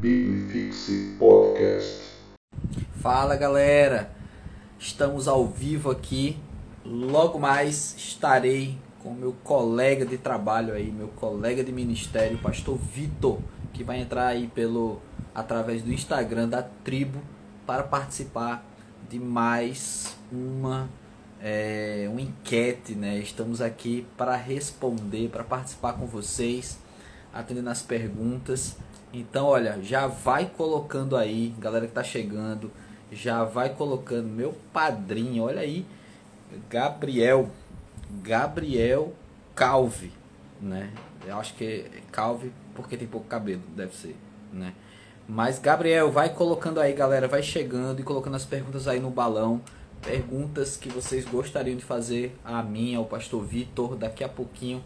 Bibifixe Podcast. Fala galera, estamos ao vivo aqui. Logo mais estarei com meu colega de trabalho aí, meu colega de ministério, pastor Vitor, que vai entrar aí pelo através do Instagram da tribo para participar de mais uma é, uma enquete, né? Estamos aqui para responder, para participar com vocês, atendendo as perguntas. Então, olha, já vai colocando aí, galera que tá chegando, já vai colocando meu padrinho, olha aí, Gabriel, Gabriel Calvi, né? Eu acho que é Calvi porque tem pouco cabelo, deve ser, né? Mas Gabriel, vai colocando aí, galera, vai chegando e colocando as perguntas aí no balão. Perguntas que vocês gostariam de fazer a mim, ao pastor Vitor, daqui a pouquinho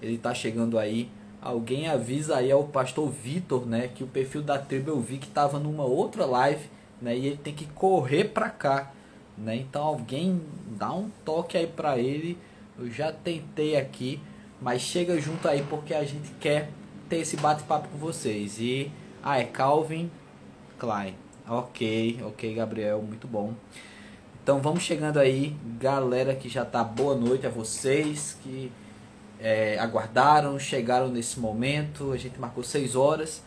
ele tá chegando aí. Alguém avisa aí ao pastor Vitor, né, que o perfil da tribo eu vi que tava numa outra live, né, e ele tem que correr pra cá, né? Então alguém dá um toque aí pra ele. Eu já tentei aqui, mas chega junto aí porque a gente quer ter esse bate-papo com vocês. E ah, é Calvin Klein. Ok, ok, Gabriel, muito bom. Então vamos chegando aí, galera que já tá boa noite a vocês que é, aguardaram, chegaram nesse momento. A gente marcou 6 horas.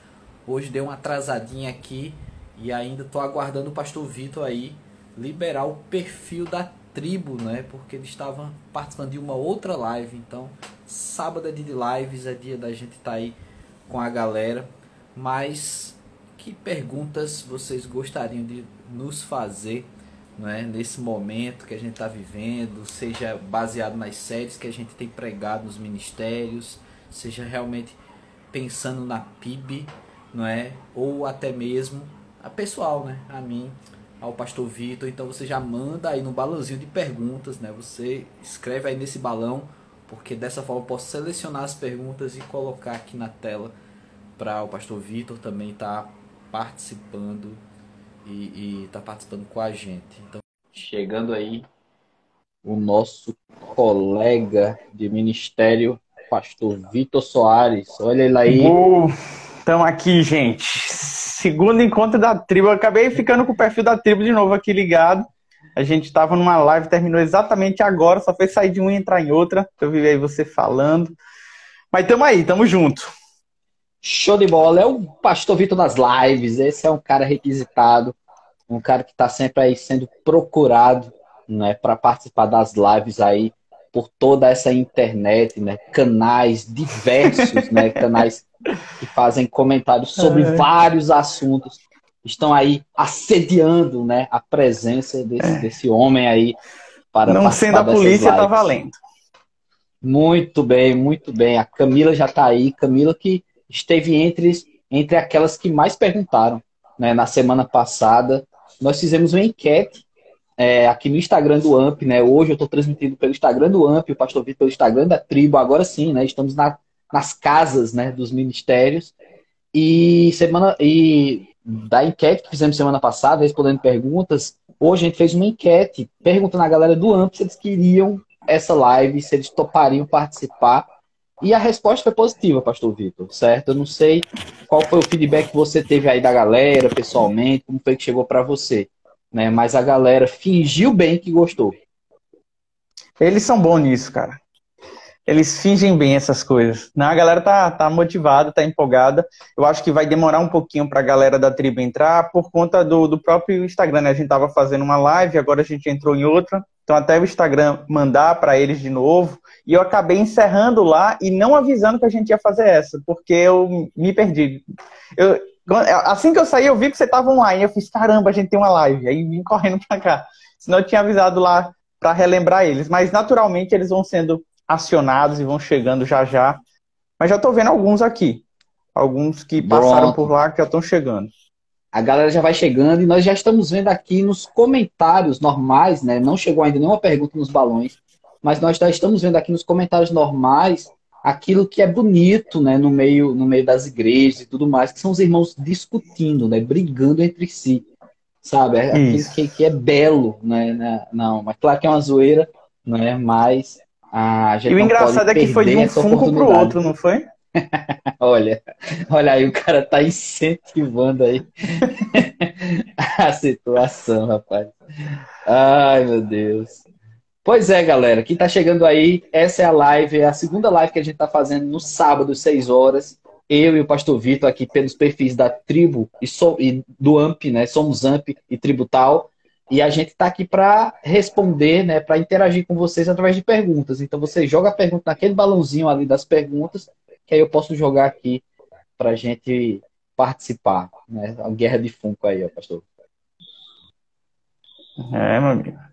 Hoje deu uma atrasadinha aqui e ainda tô aguardando o pastor Vitor aí liberar o perfil da tribo, né? Porque ele estava participando de uma outra live. Então, sábado é dia de lives, é dia da gente estar tá aí com a galera. Mas que perguntas vocês gostariam de nos fazer né, nesse momento que a gente está vivendo, seja baseado nas séries que a gente tem pregado nos ministérios, seja realmente pensando na PIB, não é? ou até mesmo a pessoal, né? a mim, ao pastor Vitor. Então você já manda aí no balãozinho de perguntas, né? você escreve aí nesse balão, porque dessa forma eu posso selecionar as perguntas e colocar aqui na tela para o pastor Vitor também estar tá participando e estar tá participando com a gente. Então, chegando aí o nosso colega de ministério, pastor Vitor Soares. Olha ele aí. Estamos aqui, gente. Segundo encontro da tribo. Eu acabei ficando com o perfil da tribo de novo aqui ligado. A gente estava numa live, terminou exatamente agora, só fez sair de uma e entrar em outra. Eu vi aí você falando. Mas estamos aí, estamos junto. Show de bola. É o Pastor Vitor das lives. Esse é um cara requisitado, um cara que está sempre aí sendo procurado né, para participar das lives aí por toda essa internet, né, canais diversos, né, canais que fazem comentários sobre é. vários assuntos. Estão aí assediando né, a presença desse, é. desse homem aí para Não sendo a polícia, tá valendo. Muito bem, muito bem. A Camila já está aí. Camila que esteve entre, entre aquelas que mais perguntaram. Né? Na semana passada, nós fizemos uma enquete é, aqui no Instagram do AMP, né? Hoje eu estou transmitindo pelo Instagram do AMP, o Pastor Vitor pelo Instagram da tribo, agora sim, né? Estamos na, nas casas né, dos ministérios. E semana e da enquete que fizemos semana passada, respondendo perguntas, hoje a gente fez uma enquete perguntando à galera do AMP se eles queriam essa live, se eles topariam participar. E a resposta foi positiva, pastor Vitor, certo? Eu não sei qual foi o feedback que você teve aí da galera, pessoalmente, como foi que chegou para você, né? Mas a galera fingiu bem que gostou. Eles são bons nisso, cara. Eles fingem bem essas coisas. Não, a galera tá, tá motivada, tá empolgada. Eu acho que vai demorar um pouquinho para a galera da tribo entrar por conta do, do próprio Instagram. Né? A gente tava fazendo uma live, agora a gente entrou em outra. Então até o Instagram mandar para eles de novo. E eu acabei encerrando lá e não avisando que a gente ia fazer essa, porque eu me perdi. Eu, assim que eu saí, eu vi que você estava online. Eu fiz, caramba, a gente tem uma live. Aí vim correndo para cá. Senão eu tinha avisado lá para relembrar eles. Mas naturalmente eles vão sendo acionados e vão chegando já já. Mas já estou vendo alguns aqui. Alguns que passaram Pronto. por lá que já estão chegando. A galera já vai chegando e nós já estamos vendo aqui nos comentários normais, né? Não chegou ainda nenhuma pergunta nos balões, mas nós já estamos vendo aqui nos comentários normais aquilo que é bonito, né, no meio, no meio das igrejas e tudo mais, que são os irmãos discutindo, né, brigando entre si, sabe? É aquilo que, que, é belo, né? Não, mas claro que é uma zoeira, né? Mas a gente e o engraçado é que foi de um funko pro outro, não foi? olha, olha aí, o cara tá incentivando aí a situação, rapaz. Ai, meu Deus. Pois é, galera, quem tá chegando aí, essa é a live, é a segunda live que a gente tá fazendo no sábado, 6 horas. Eu e o pastor Vitor aqui pelos perfis da tribo e, so, e do AMP, né? Somos AMP e Tributal. E a gente está aqui para responder, né, para interagir com vocês através de perguntas. Então você joga a pergunta naquele balãozinho ali das perguntas, que aí eu posso jogar aqui para a gente participar. Né? A guerra de Funko aí, ó, pastor. É, meu amigo.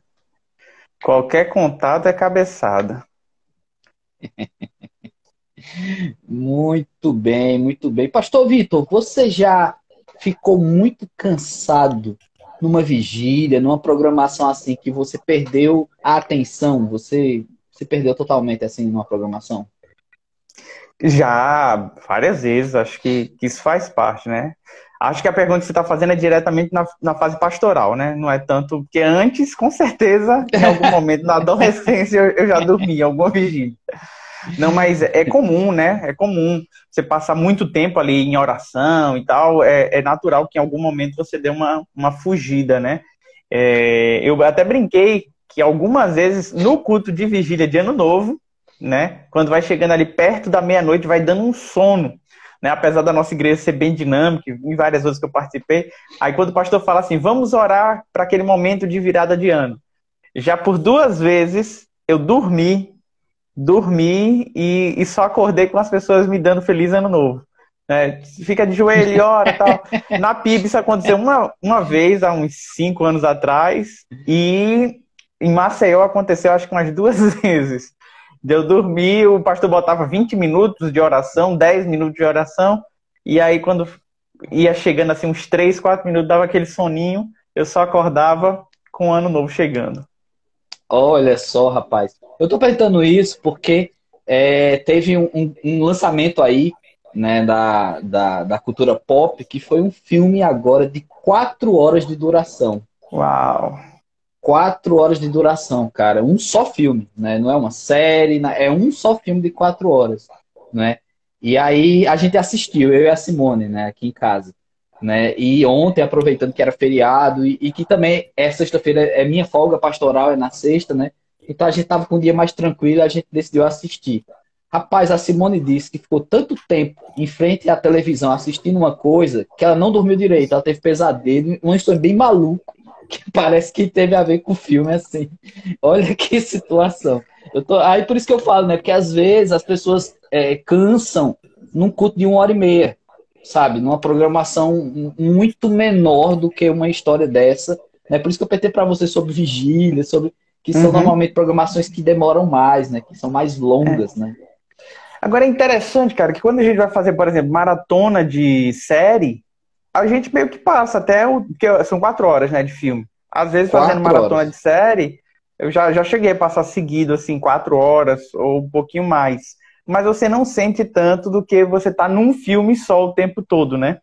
Qualquer contato é cabeçada. muito bem, muito bem. Pastor Vitor, você já ficou muito cansado numa vigília, numa programação assim, que você perdeu a atenção? Você se perdeu totalmente assim numa programação? Já, várias vezes. Acho que, que isso faz parte, né? Acho que a pergunta que você está fazendo é diretamente na, na fase pastoral, né? Não é tanto. Porque antes, com certeza, em algum momento, na adolescência, eu, eu já dormi, alguma vigília. Não, mas é comum, né? É comum você passar muito tempo ali em oração e tal. É, é natural que em algum momento você dê uma, uma fugida, né? É, eu até brinquei que algumas vezes no culto de vigília de Ano Novo, né? Quando vai chegando ali perto da meia-noite, vai dando um sono. Né, apesar da nossa igreja ser bem dinâmica, em várias vezes que eu participei, aí quando o pastor fala assim, vamos orar para aquele momento de virada de ano. Já por duas vezes eu dormi dormi e, e, só acordei com as pessoas me dando feliz ano novo. É, fica de joelho, ora tal. Na PIB isso aconteceu uma, uma vez, há uns cinco anos atrás, e em Maceió aconteceu acho que umas duas vezes. Eu dormi, o pastor botava 20 minutos de oração, 10 minutos de oração, e aí quando ia chegando assim uns 3, 4 minutos, dava aquele soninho, eu só acordava com o ano novo chegando. Olha só, rapaz. Eu tô perguntando isso porque é, teve um, um, um, lançamento aí, né, da, da, da cultura pop, que foi um filme agora de quatro horas de duração. Uau! Quatro horas de duração, cara. Um só filme, né? Não é uma série, é um só filme de quatro horas, né? E aí a gente assistiu, eu e a Simone, né, aqui em casa. Né? E ontem, aproveitando que era feriado, e, e que também é sexta-feira, é minha folga pastoral, é na sexta, né? Então a gente tava com um dia mais tranquilo, a gente decidiu assistir. Rapaz, a Simone disse que ficou tanto tempo em frente à televisão assistindo uma coisa que ela não dormiu direito, ela teve pesadelo, uma história bem maluca, que parece que teve a ver com o filme, assim. Olha que situação. Eu tô... Aí por isso que eu falo, né? Porque às vezes as pessoas é, cansam num culto de uma hora e meia sabe? Numa programação muito menor do que uma história dessa. É por isso que eu PT para você sobre vigília, sobre que são uhum. normalmente programações que demoram mais, né? Que são mais longas, é. né? Agora é interessante, cara, que quando a gente vai fazer, por exemplo, maratona de série, a gente meio que passa até o. que são quatro horas, né, de filme. Às vezes, quatro fazendo maratona horas. de série, eu já, já cheguei a passar seguido, assim, quatro horas ou um pouquinho mais mas você não sente tanto do que você tá num filme só o tempo todo, né?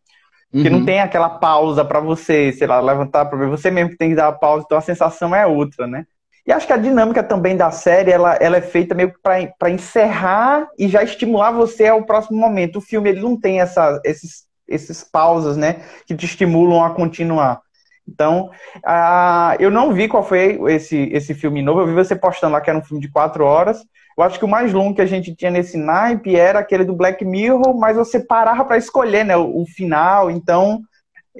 Porque uhum. não tem aquela pausa para você, sei lá, levantar para ver. Você mesmo que tem que dar a pausa, então a sensação é outra, né? E acho que a dinâmica também da série, ela, ela é feita meio que para encerrar e já estimular você ao próximo momento. O filme, ele não tem essa, esses, esses pausas, né? Que te estimulam a continuar. Então, uh, eu não vi qual foi esse, esse filme novo. Eu vi você postando lá que era um filme de quatro horas. Eu acho que o mais longo que a gente tinha nesse naipe era aquele do Black Mirror, mas você parava para escolher né, o, o, final, então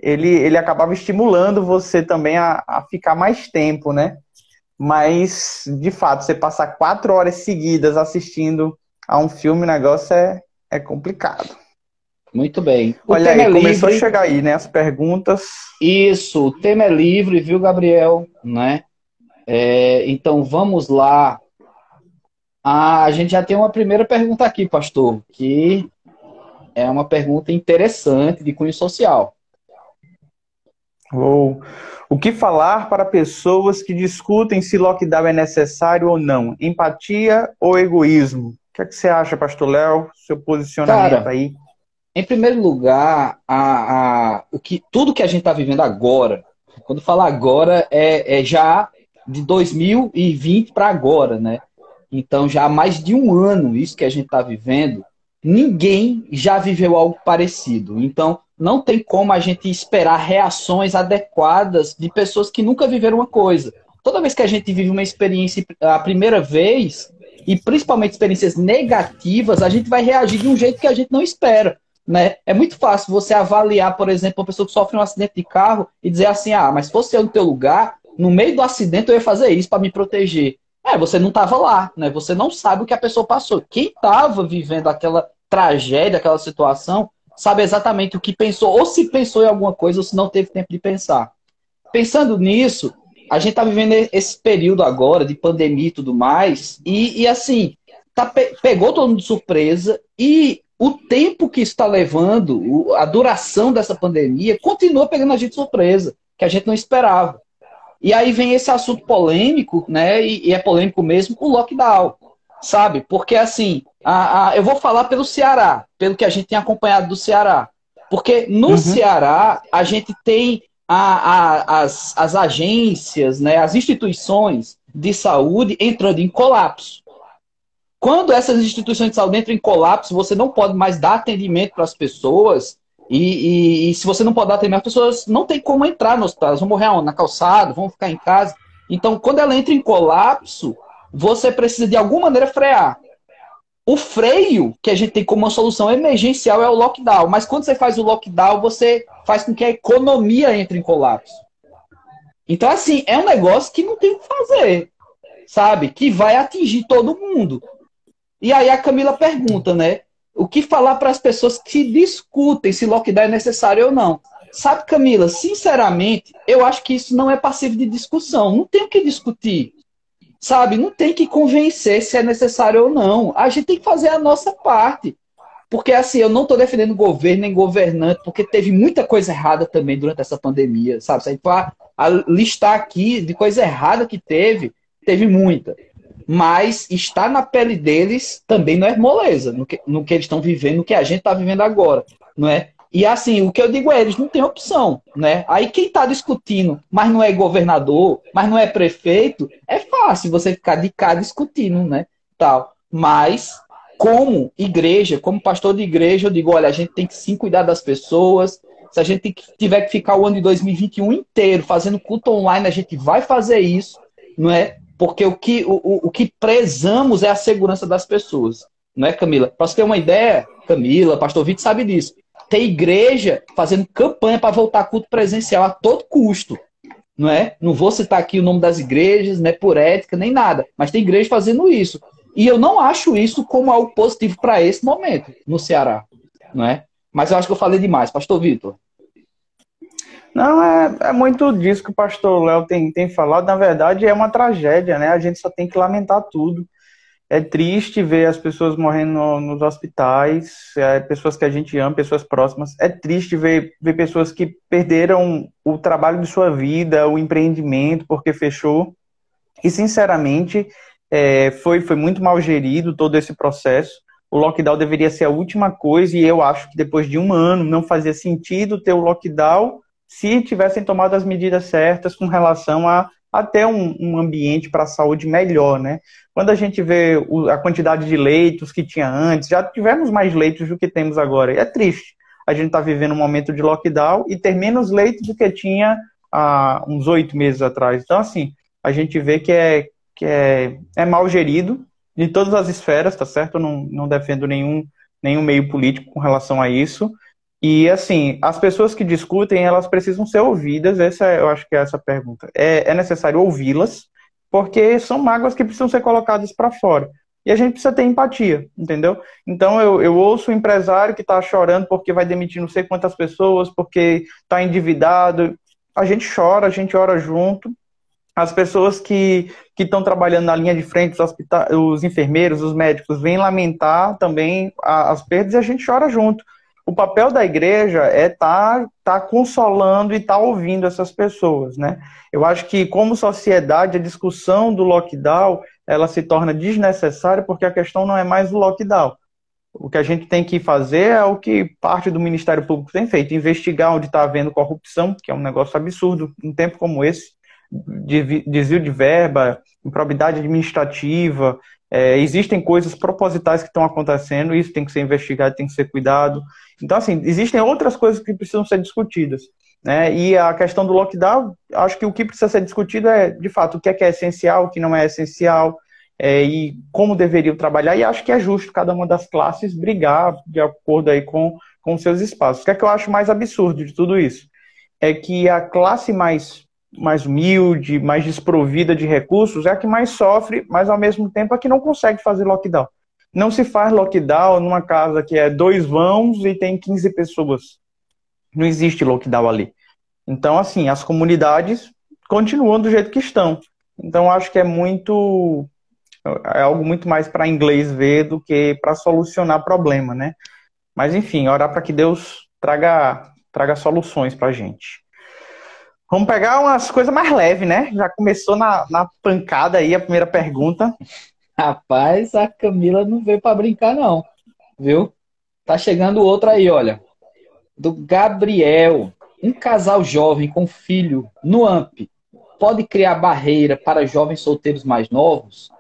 ele, ele acabava estimulando você também a, a ficar mais tempo, né? Mas, de fato, você passar quatro horas seguidas assistindo a um filme, o negócio é, é complicado. Muito bem. O Olha aí, é começou livre. a chegar aí, né? As perguntas. Isso, o tema é livre, viu, Gabriel? Né? É, então vamos lá. Ah, a gente já tem uma primeira pergunta aqui, pastor, que é uma pergunta interessante de cunho social. Ou o que falar para pessoas que discutem se lockdown é necessário ou não? Empatia ou egoísmo? O que, é que você acha, pastor Léo? Seu posicionamento Cara, aí? Em primeiro lugar, a, a, o que, tudo que a gente está vivendo agora, quando fala agora, é, é já de 2020 para agora, né? Então, já há mais de um ano, isso que a gente está vivendo, ninguém já viveu algo parecido. Então, não tem como a gente esperar reações adequadas de pessoas que nunca viveram uma coisa. Toda vez que a gente vive uma experiência a primeira vez, e principalmente experiências negativas, a gente vai reagir de um jeito que a gente não espera. Né? É muito fácil você avaliar, por exemplo, uma pessoa que sofre um acidente de carro e dizer assim: ah, mas se fosse eu no teu lugar, no meio do acidente eu ia fazer isso para me proteger. É, você não estava lá, né? Você não sabe o que a pessoa passou. Quem estava vivendo aquela tragédia, aquela situação, sabe exatamente o que pensou, ou se pensou em alguma coisa, ou se não teve tempo de pensar. Pensando nisso, a gente está vivendo esse período agora de pandemia e tudo mais, e, e assim, tá, pegou todo mundo de surpresa, e o tempo que está levando, a duração dessa pandemia, continua pegando a gente surpresa, que a gente não esperava. E aí vem esse assunto polêmico, né? E, e é polêmico mesmo, o lockdown. Sabe? Porque assim, a, a, eu vou falar pelo Ceará, pelo que a gente tem acompanhado do Ceará. Porque no uhum. Ceará, a gente tem a, as, as agências, né, as instituições de saúde entrando em colapso. Quando essas instituições de saúde entram em colapso, você não pode mais dar atendimento para as pessoas, e, e, e, se você não pode dar atendimento, as pessoas não tem como entrar no hospital, elas vão morrer na calçada, vão ficar em casa. Então, quando ela entra em colapso, você precisa de alguma maneira frear. O freio que a gente tem como uma solução emergencial é o lockdown, mas quando você faz o lockdown, você faz com que a economia entre em colapso. Então, assim, é um negócio que não tem o que fazer, sabe? Que vai atingir todo mundo. E aí a Camila pergunta, né? o que falar para as pessoas que discutem se lockdown é necessário ou não. Sabe, Camila, sinceramente, eu acho que isso não é passivo de discussão. Não tem o que discutir. Sabe, não tem que convencer se é necessário ou não. A gente tem que fazer a nossa parte. Porque, assim, eu não estou defendendo governo nem governante, porque teve muita coisa errada também durante essa pandemia, sabe? Se a gente for listar aqui de coisa errada que teve, teve muita mas estar na pele deles também não é moleza no que, no que eles estão vivendo, no que a gente está vivendo agora, não é? E assim, o que eu digo é, eles não têm opção, né? Aí quem está discutindo, mas não é governador, mas não é prefeito, é fácil você ficar de cá discutindo, né? Tal. Mas como igreja, como pastor de igreja, eu digo, olha, a gente tem que sim cuidar das pessoas. Se a gente tiver que ficar o ano de 2021 inteiro fazendo culto online, a gente vai fazer isso, não é? Porque o que, o, o que prezamos é a segurança das pessoas. Não é, Camila? Para você ter uma ideia, Camila, Pastor Vitor sabe disso. Tem igreja fazendo campanha para voltar culto presencial a todo custo. Não é? Não vou citar aqui o nome das igrejas, não é por ética, nem nada. Mas tem igreja fazendo isso. E eu não acho isso como algo positivo para esse momento no Ceará. Não é? Mas eu acho que eu falei demais. Pastor Vitor. Não, é, é muito disso que o pastor Léo tem, tem falado. Na verdade, é uma tragédia, né? A gente só tem que lamentar tudo. É triste ver as pessoas morrendo no, nos hospitais, é, pessoas que a gente ama, pessoas próximas. É triste ver, ver pessoas que perderam o trabalho de sua vida, o empreendimento, porque fechou. E, sinceramente, é, foi, foi muito mal gerido todo esse processo. O lockdown deveria ser a última coisa, e eu acho que depois de um ano não fazia sentido ter o lockdown se tivessem tomado as medidas certas com relação a até um, um ambiente para a saúde melhor, né? Quando a gente vê o, a quantidade de leitos que tinha antes, já tivemos mais leitos do que temos agora. E é triste. A gente está vivendo um momento de lockdown e ter menos leitos do que tinha há uns oito meses atrás. Então, assim, a gente vê que é, que é, é mal gerido em todas as esferas, tá certo? Eu não, não defendo nenhum, nenhum meio político com relação a isso. E assim, as pessoas que discutem, elas precisam ser ouvidas. Essa eu acho que é essa pergunta. É, é necessário ouvi-las, porque são mágoas que precisam ser colocadas para fora. E a gente precisa ter empatia, entendeu? Então eu, eu ouço o empresário que está chorando porque vai demitir não sei quantas pessoas, porque está endividado. A gente chora, a gente ora junto. As pessoas que estão trabalhando na linha de frente, os, os enfermeiros, os médicos, vêm lamentar também as perdas e a gente chora junto o papel da igreja é estar tá, tá consolando e estar tá ouvindo essas pessoas, né? Eu acho que como sociedade a discussão do lockdown ela se torna desnecessária porque a questão não é mais o lockdown. O que a gente tem que fazer é o que parte do Ministério Público tem feito, investigar onde está havendo corrupção, que é um negócio absurdo, em um tempo como esse, desvio de verba, improbidade administrativa, É, existem coisas propositais que estão acontecendo, isso tem que ser investigado, tem que ser cuidado. Então, assim, existem outras coisas que precisam ser discutidas. Né? E a questão do lockdown, acho que o que precisa ser discutido é, de fato, o que é, que é essencial, o que não é essencial, é, e como deveriam trabalhar, e acho que é justo cada uma das classes brigar de acordo aí com, com seus espaços. O que é que eu acho mais absurdo de tudo isso? É que a classe mais mais humilde, mais desprovida de recursos, é a que mais sofre, mas ao mesmo tempo é a que não consegue fazer lockdown. Não se faz lockdown numa casa que é dois vãos e tem 15 pessoas. Não existe lockdown ali. Então, assim, as comunidades continuam do jeito que estão. Então, acho que é muito. É algo muito mais para inglês ver do que para solucionar problema, né? Mas, enfim, orar para que Deus traga, traga soluções para a gente. Vamos pegar umas coisas mais leves, né? Já começou na, na pancada aí a primeira pergunta. Rapaz, a Camila não veio para brincar, não. Viu? Tá chegando outra aí, olha. Do Gabriel. Um casal jovem com filho no AMP pode criar barreira para jovens solteiros mais novos?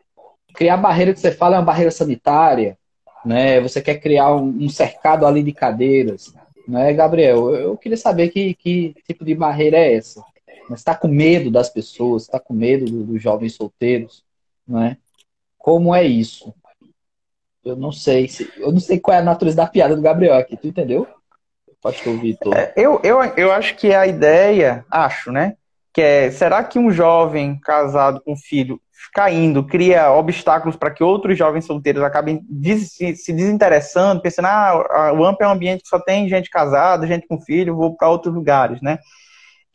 Criar barreira que você fala é uma barreira sanitária, né? Você quer criar um, cercado ali de cadeiras, né, Gabriel? Eu queria saber que, que tipo de barreira é essa. Você está com medo das pessoas, está com medo dos do jovens solteiros, não é? Como é isso? Eu não sei se, eu não sei qual é a natureza da piada do Gabriel aqui, tu entendeu? Pastor Vitor. É, eu, eu, eu acho que a ideia, acho, né? Que é, será que um jovem casado com filho caindo cria obstáculos para que outros jovens solteiros acabem des se desinteressando, pensando, ah, o AMP é um ambiente que só tem gente casada, gente com filho, vou para outros lugares, né?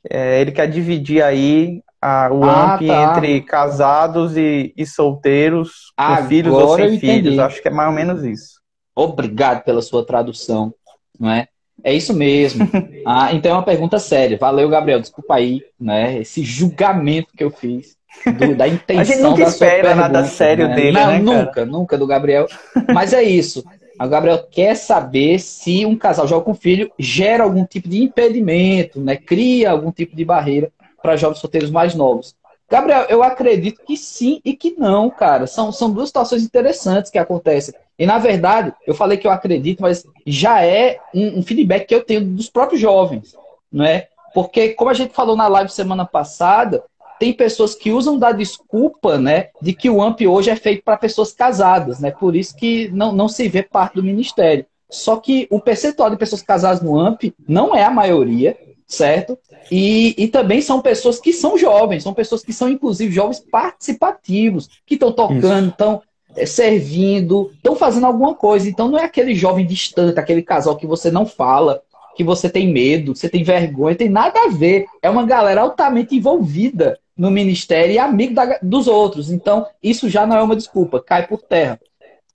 É, ele quer dividir aí a, o ah, AMP tá. entre casados e, e solteiros, com Agora filhos ou sem filhos. Acho que é mais ou menos isso. Obrigado pela sua tradução, não é? É isso mesmo. ah, então é uma pergunta séria. Valeu, Gabriel. Desculpa aí, né? Esse julgamento que eu fiz do, da intenção A gente nunca espera pergunta, nada sério né? dele, Não, né, nunca, cara? nunca do Gabriel. Mas é isso. O Gabriel quer saber se um casal jovem com filho gera algum tipo de impedimento, né? Cria algum tipo de barreira para jovens solteiros mais novos. Gabriel, eu acredito que sim e que não, cara. São, são duas situações interessantes que acontecem. E, na verdade, eu falei que eu acredito, mas já é um, um feedback que eu tenho dos próprios jovens, não é? Porque, como a gente falou na live semana passada, tem pessoas que usam da desculpa, né, de que o AMP hoje é feito para pessoas casadas, né? Por isso que não, não se vê parte do ministério. Só que o percentual de pessoas casadas no AMP não é a maioria, certo? E, e também são pessoas que são jovens, são pessoas que são, inclusive, jovens participativos, que estão tocando, estão é, servindo, estão fazendo alguma coisa. Então não é aquele jovem distante, aquele casal que você não fala, que você tem medo, que você tem vergonha, tem nada a ver. É uma galera altamente envolvida no ministério e amigo da, dos outros. Então, isso já não é uma desculpa, cai por terra.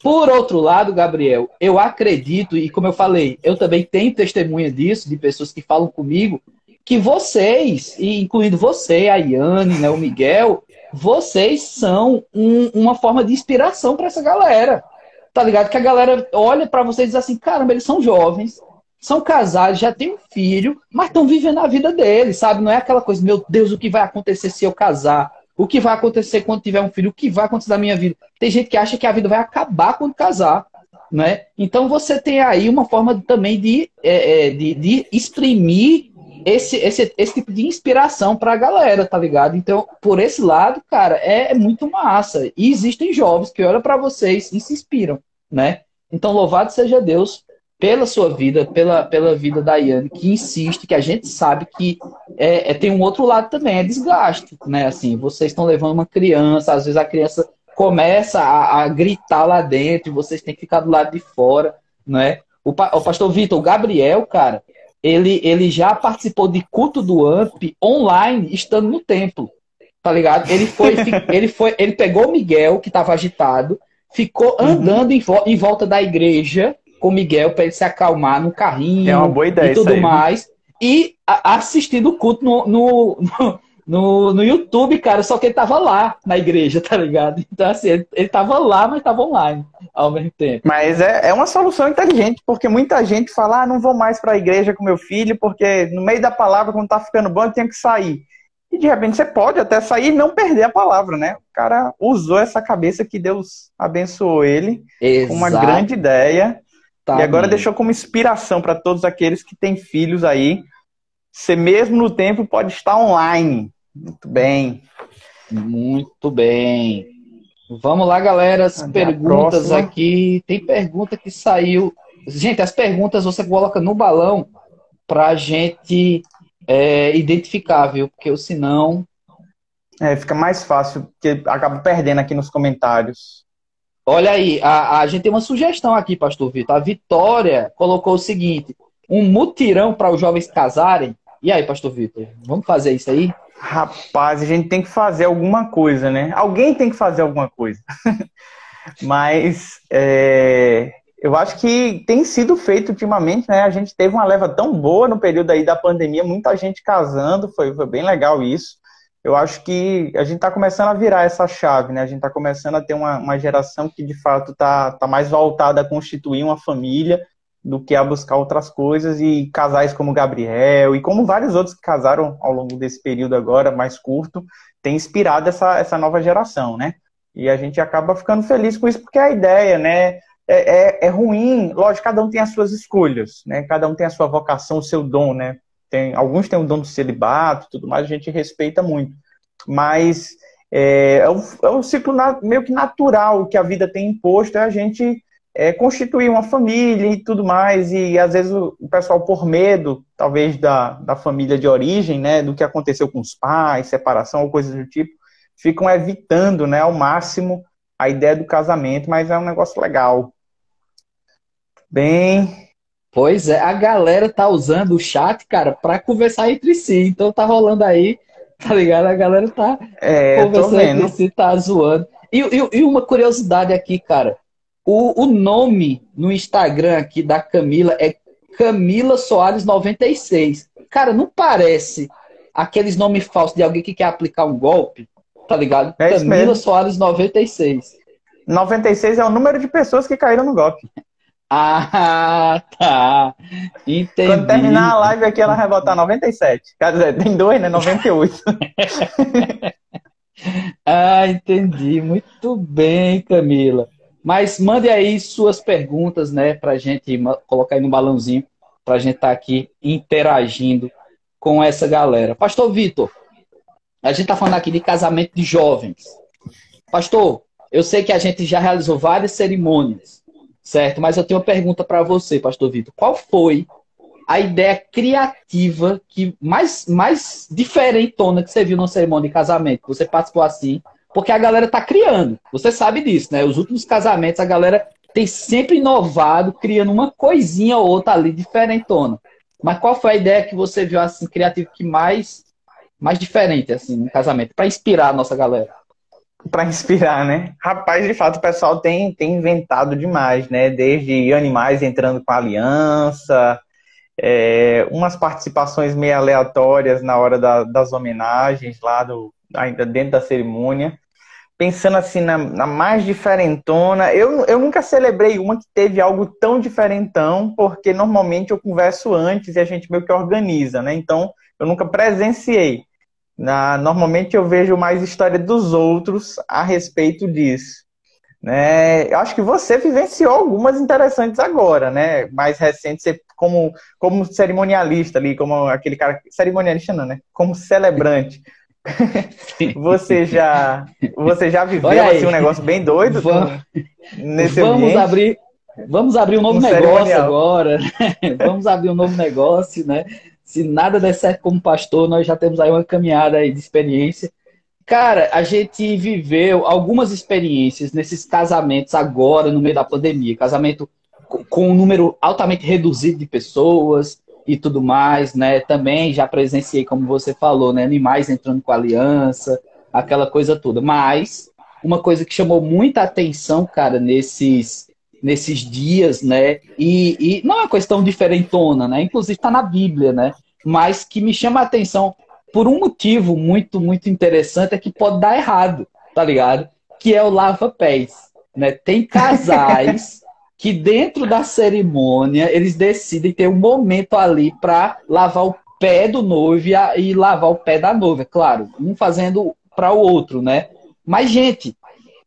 Por outro lado, Gabriel, eu acredito, e como eu falei, eu também tenho testemunha disso, de pessoas que falam comigo, que vocês, incluindo você, a Iane, né, o Miguel, vocês são um, uma forma de inspiração para essa galera. Tá ligado? Que a galera olha para vocês e diz assim: caramba, eles são jovens, são casados, já têm um filho, mas estão vivendo a vida deles, sabe? Não é aquela coisa, meu Deus, o que vai acontecer se eu casar? O que vai acontecer quando tiver um filho? O que vai acontecer na minha vida? Tem gente que acha que a vida vai acabar quando casar. Né? Então você tem aí uma forma também de, é, é de, de exprimir esse, esse, esse tipo de inspiração para a galera, tá ligado? Então, por esse lado, cara, é, é muito massa. E existem jovens que olham para vocês e se inspiram, né? Então, louvado seja Deus pela sua vida, pela, pela vida da Yane, que insiste, que a gente sabe que é, é, tem um outro lado também, é desgaste, né? Assim, vocês estão levando uma criança, às vezes a criança começa a, a gritar lá dentro, vocês têm que ficar do lado de fora, né? O, o pastor Vitor, o Gabriel, cara, ele, ele já participou de culto do AMP online, estando no templo. Tá ligado? Ele foi, ele foi, ele pegou o Miguel, que estava agitado, ficou uhum. andando uhum. em, vo em, volta da igreja com o Miguel para ele se acalmar no carrinho é uma boa ideia e tudo aí, mais. E a, assistindo o culto no, no, no no, no YouTube, cara, só que ele tava lá na igreja, tá ligado? Então, assim, ele, ele tava lá, mas tava online ao mesmo tempo. Mas é, é uma solução inteligente, porque muita gente fala, ah, não vou mais pra igreja com meu filho, porque no meio da palavra, quando tá ficando bom, eu tenho que sair. e de repente você pode até sair e não perder a palavra, né? O cara usou essa cabeça que Deus abençoou ele Exato. uma grande ideia. E agora deixou como inspiração para todos aqueles que têm filhos aí. Você mesmo no tempo pode estar online. Muito bem. Muito bem. Vamos lá, galera. As Até perguntas aqui. Tem pergunta que saiu. Gente, as perguntas você coloca no balão para a gente é, identificável, porque senão. É, fica mais fácil, porque acaba perdendo aqui nos comentários. Olha aí, a, a gente tem uma sugestão aqui, Pastor Vitor. A Vitória colocou o seguinte: um mutirão para os jovens casarem. E aí, Pastor Vitor, vamos fazer isso aí? Rapaz, a gente tem que fazer alguma coisa, né? Alguém tem que fazer alguma coisa. Mas é, eu acho que tem sido feito ultimamente, né? A gente teve uma leva tão boa no período aí da pandemia, muita gente casando, foi, foi bem legal isso. Eu acho que a gente está começando a virar essa chave, né? A gente está começando a ter uma, uma geração que de fato está tá mais voltada a constituir uma família do que a buscar outras coisas e casais como Gabriel e como vários outros que casaram ao longo desse período agora mais curto tem inspirado essa, essa nova geração, né? E a gente acaba ficando feliz com isso porque é a ideia, né? é, é, é, ruim, lógico, cada um tem as suas escolhas, né? Cada um tem a sua vocação, o seu dom, né? Tem, alguns têm o dom do celibato, tudo mais, a gente respeita muito. Mas é, é, um, é um ciclo na, meio que natural que a vida tem imposto, é a gente é, constituir uma família e tudo mais, e às vezes o, o, pessoal, por medo, talvez, da, da família de origem, né, do que aconteceu com os pais, separação ou coisas do tipo, ficam evitando, né, ao máximo a ideia do casamento, mas é um negócio legal. Bem. Pois é, a galera tá usando o chat, cara, para conversar entre si. Então tá rolando aí, tá ligado? A galera tá é, conversando entre si, tá zoando. E, e, e, uma curiosidade aqui, cara. O, o nome no Instagram aqui da Camila é Camila Soares 96. Cara, não parece aqueles nomes falsos de alguém que quer aplicar um golpe, tá ligado? É Camila Soares 96. 96 é o número de pessoas que caíram no golpe. Ah, tá. Entendi. Quando terminar a live aqui, ela vai botar 97. Quer dizer, tem dois, né? 98. ah, entendi. Muito bem, Camila. Mas mande aí suas perguntas, né, pra gente colocar aí no balãozinho, pra gente estar tá aqui interagindo com essa galera. Pastor Vitor, a gente tá falando aqui de casamento de jovens. Pastor, eu sei que a gente já realizou várias cerimônias certo? Mas eu tenho uma pergunta para você, Pastor Vitor. Qual foi a ideia criativa que mais, mais diferentona que você viu numa cerimônia de casamento? Você participou assim? Porque a galera tá criando. Você sabe disso, né? Os últimos casamentos, a galera tem sempre inovado, criando uma coisinha ou outra ali diferentona. Mas qual foi a ideia que você viu assim criativa que mais mais diferente assim no casamento para inspirar a nossa galera? Para inspirar, né? Rapaz, de fato, o pessoal tem, tem inventado demais, né? Desde animais entrando com aliança, é, umas participações meio aleatórias na hora da, das homenagens lá do, ainda dentro da cerimônia. Pensando assim na, na, mais diferentona, eu, eu nunca celebrei uma que teve algo tão diferentão, porque normalmente eu converso antes e a gente meio que organiza, né? Então eu nunca presenciei. Na, normalmente eu vejo mais história dos outros a respeito disso. Né? Eu acho que você vivenciou algumas interessantes agora, né? Mais recentes, você, como, como cerimonialista ali, como aquele cara. Cerimonialista não, né? Como celebrante. você já você já viveu assim, um negócio bem doido vamos, nesse vamos ambiente? abrir vamos abrir um novo um negócio agora vamos abrir um novo negócio né se nada der certo como pastor, nós já temos aí uma caminhada aí de experiência. Cara, a gente viveu algumas experiências nesses casamentos agora, no meio da pandemia. Casamento com um número altamente reduzido de pessoas e tudo mais, né? Também já presenciei, como você falou, né? Animais entrando com aliança, aquela coisa toda. Mas uma coisa que chamou muita atenção, cara, nesses nesses dias, né? E, e não é uma questão diferentona, né? Inclusive está na Bíblia, né? Mas que me chama a atenção por um motivo muito, muito interessante é que pode dar errado, tá ligado? Que é o lava-pés, né? Tem casais que dentro da cerimônia eles decidem ter um momento ali para lavar o pé do noivo e, a, e lavar o pé da noiva, é claro, um fazendo para o outro, né? Mas, gente,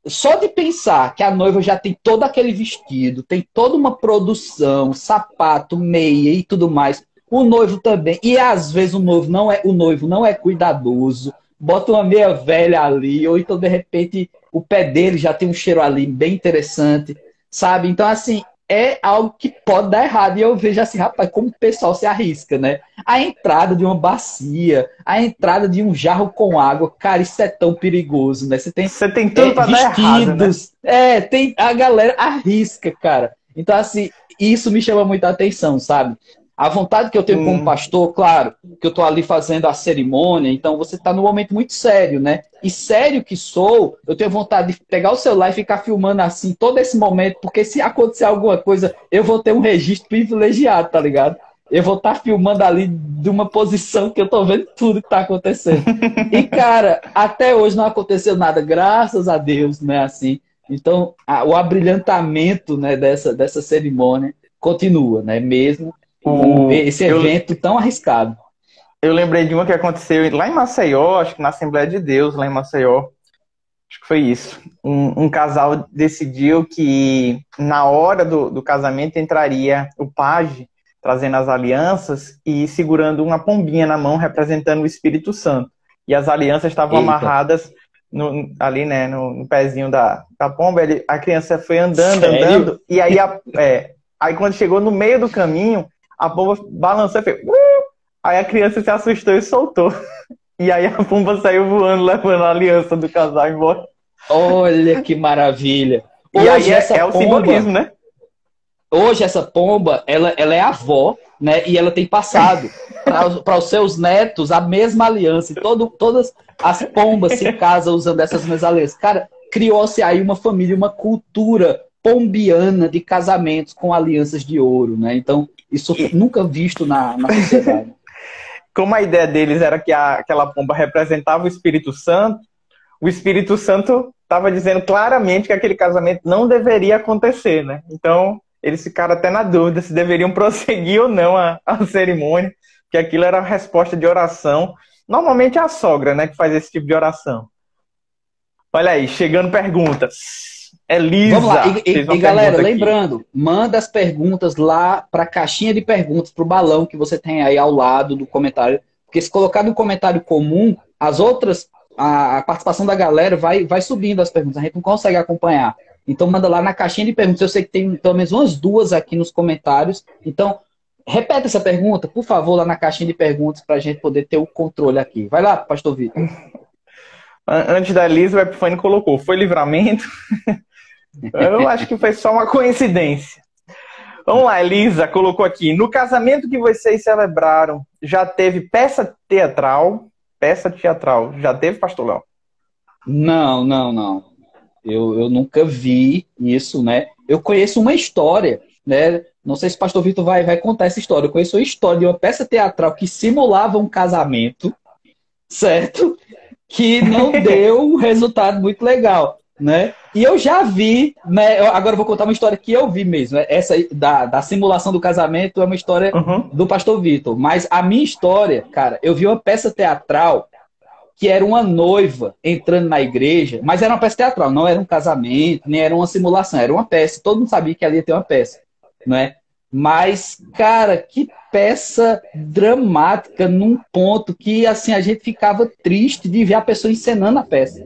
só de pensar que a noiva já tem todo aquele vestido, tem toda uma produção, sapato, meia e tudo mais. O noivo também. E às vezes o noivo não é, o noivo não é cuidadoso. Bota uma meia velha ali, ou então de repente o pé dele já tem um cheiro ali bem interessante, sabe? Então assim, é algo que pode dar errado. E eu vejo assim, rapaz, como o pessoal se arrisca, né? A entrada de uma bacia, a entrada de um jarro com água, cara, isso é tão perigoso, né? Você tem, Você tem tudo é, pra vestidos, dar errado, né? É, tem, a galera arrisca, cara. Então, assim, isso me chama muita atenção, sabe? A vontade que eu tenho hum. como pastor, claro, que eu estou ali fazendo a cerimônia, então você está num momento muito sério, né? E sério que sou, eu tenho vontade de pegar o celular e ficar filmando assim todo esse momento, porque se acontecer alguma coisa, eu vou ter um registro privilegiado, tá ligado? Eu vou estar tá filmando ali de uma posição que eu estou vendo tudo que está acontecendo. E, cara, até hoje não aconteceu nada, graças a Deus, né? Assim. Então, a, o abrilhantamento né, dessa, dessa cerimônia continua, né? Mesmo o, esse evento eu, tão arriscado. Eu lembrei de uma que aconteceu lá em Maceió, acho que na Assembleia de Deus, lá em Maceió. Acho que foi isso. Um, um casal decidiu que na hora do, do casamento entraria o paje trazendo as alianças e segurando uma pombinha na mão representando o Espírito Santo. E as alianças estavam Eita. amarradas no, ali, né, no, no, pezinho da, da pomba. Ele, a criança foi andando, Sério? andando, e aí, a, é, aí quando chegou no meio do caminho, a pomba balançou e fez. Uh! Aí a criança se assustou e soltou. E aí a pomba saiu voando, levando a aliança do casal embora. Olha que maravilha. Hoje, e aí é, é o pomba, simbolismo, né? Hoje essa pomba, ela, ela é avó, né? E ela tem passado para os seus netos a mesma aliança. E todo, todas as pombas se casam usando essas mesmas alianças. Cara, criou-se aí uma família, uma cultura pombiana de casamentos com alianças de ouro, né? Então, isso nunca visto na, na sociedade. Como a ideia deles era que a, aquela pomba representava o Espírito Santo, o Espírito Santo estava dizendo claramente que aquele casamento não deveria acontecer, né? Então, eles ficaram até na dúvida se deveriam prosseguir ou não a, a cerimônia, que aquilo era a resposta de oração. Normalmente é a sogra, né, que faz esse tipo de oração. Olha aí, chegando perguntas. Elisa. Vamos lá. E, e, e galera, lembrando, manda as perguntas lá para a caixinha de perguntas, para o balão que você tem aí ao lado do comentário. Porque se colocar no comentário comum, as outras, a, a, participação da galera vai, vai subindo as perguntas. A gente não consegue acompanhar. Então manda lá na caixinha de perguntas. Eu sei que tem pelo menos umas duas aqui nos comentários. Então, repete essa pergunta, por favor, lá na caixinha de perguntas para a gente poder ter o controle aqui. Vai lá, pastor Vitor. Antes da Elisa, o Epifânio colocou, foi livramento? Eu acho que foi só uma coincidência. Vamos lá, Elisa colocou aqui. No casamento que vocês celebraram, já teve peça teatral? Peça teatral. Já teve, pastor Léo? Não, não, não. Eu, eu nunca vi isso, né? Eu conheço uma história, né? Não sei se o pastor Vitor vai, vai contar essa história. Eu conheço uma história de uma peça teatral que simulava um casamento, certo? Que não deu um resultado muito legal né? E eu já vi, né? agora eu vou contar uma história que eu vi mesmo. Né? Essa da, da simulação do casamento é uma história uhum. do pastor Vitor. Mas a minha história, cara, eu vi uma peça teatral que era uma noiva entrando na igreja, mas era uma peça teatral, não era um casamento, nem era uma simulação, era uma peça. Todo mundo sabia que ali ia ter uma peça, né? Mas, cara, que peça dramática num ponto que assim a gente ficava triste de ver a pessoa encenando a peça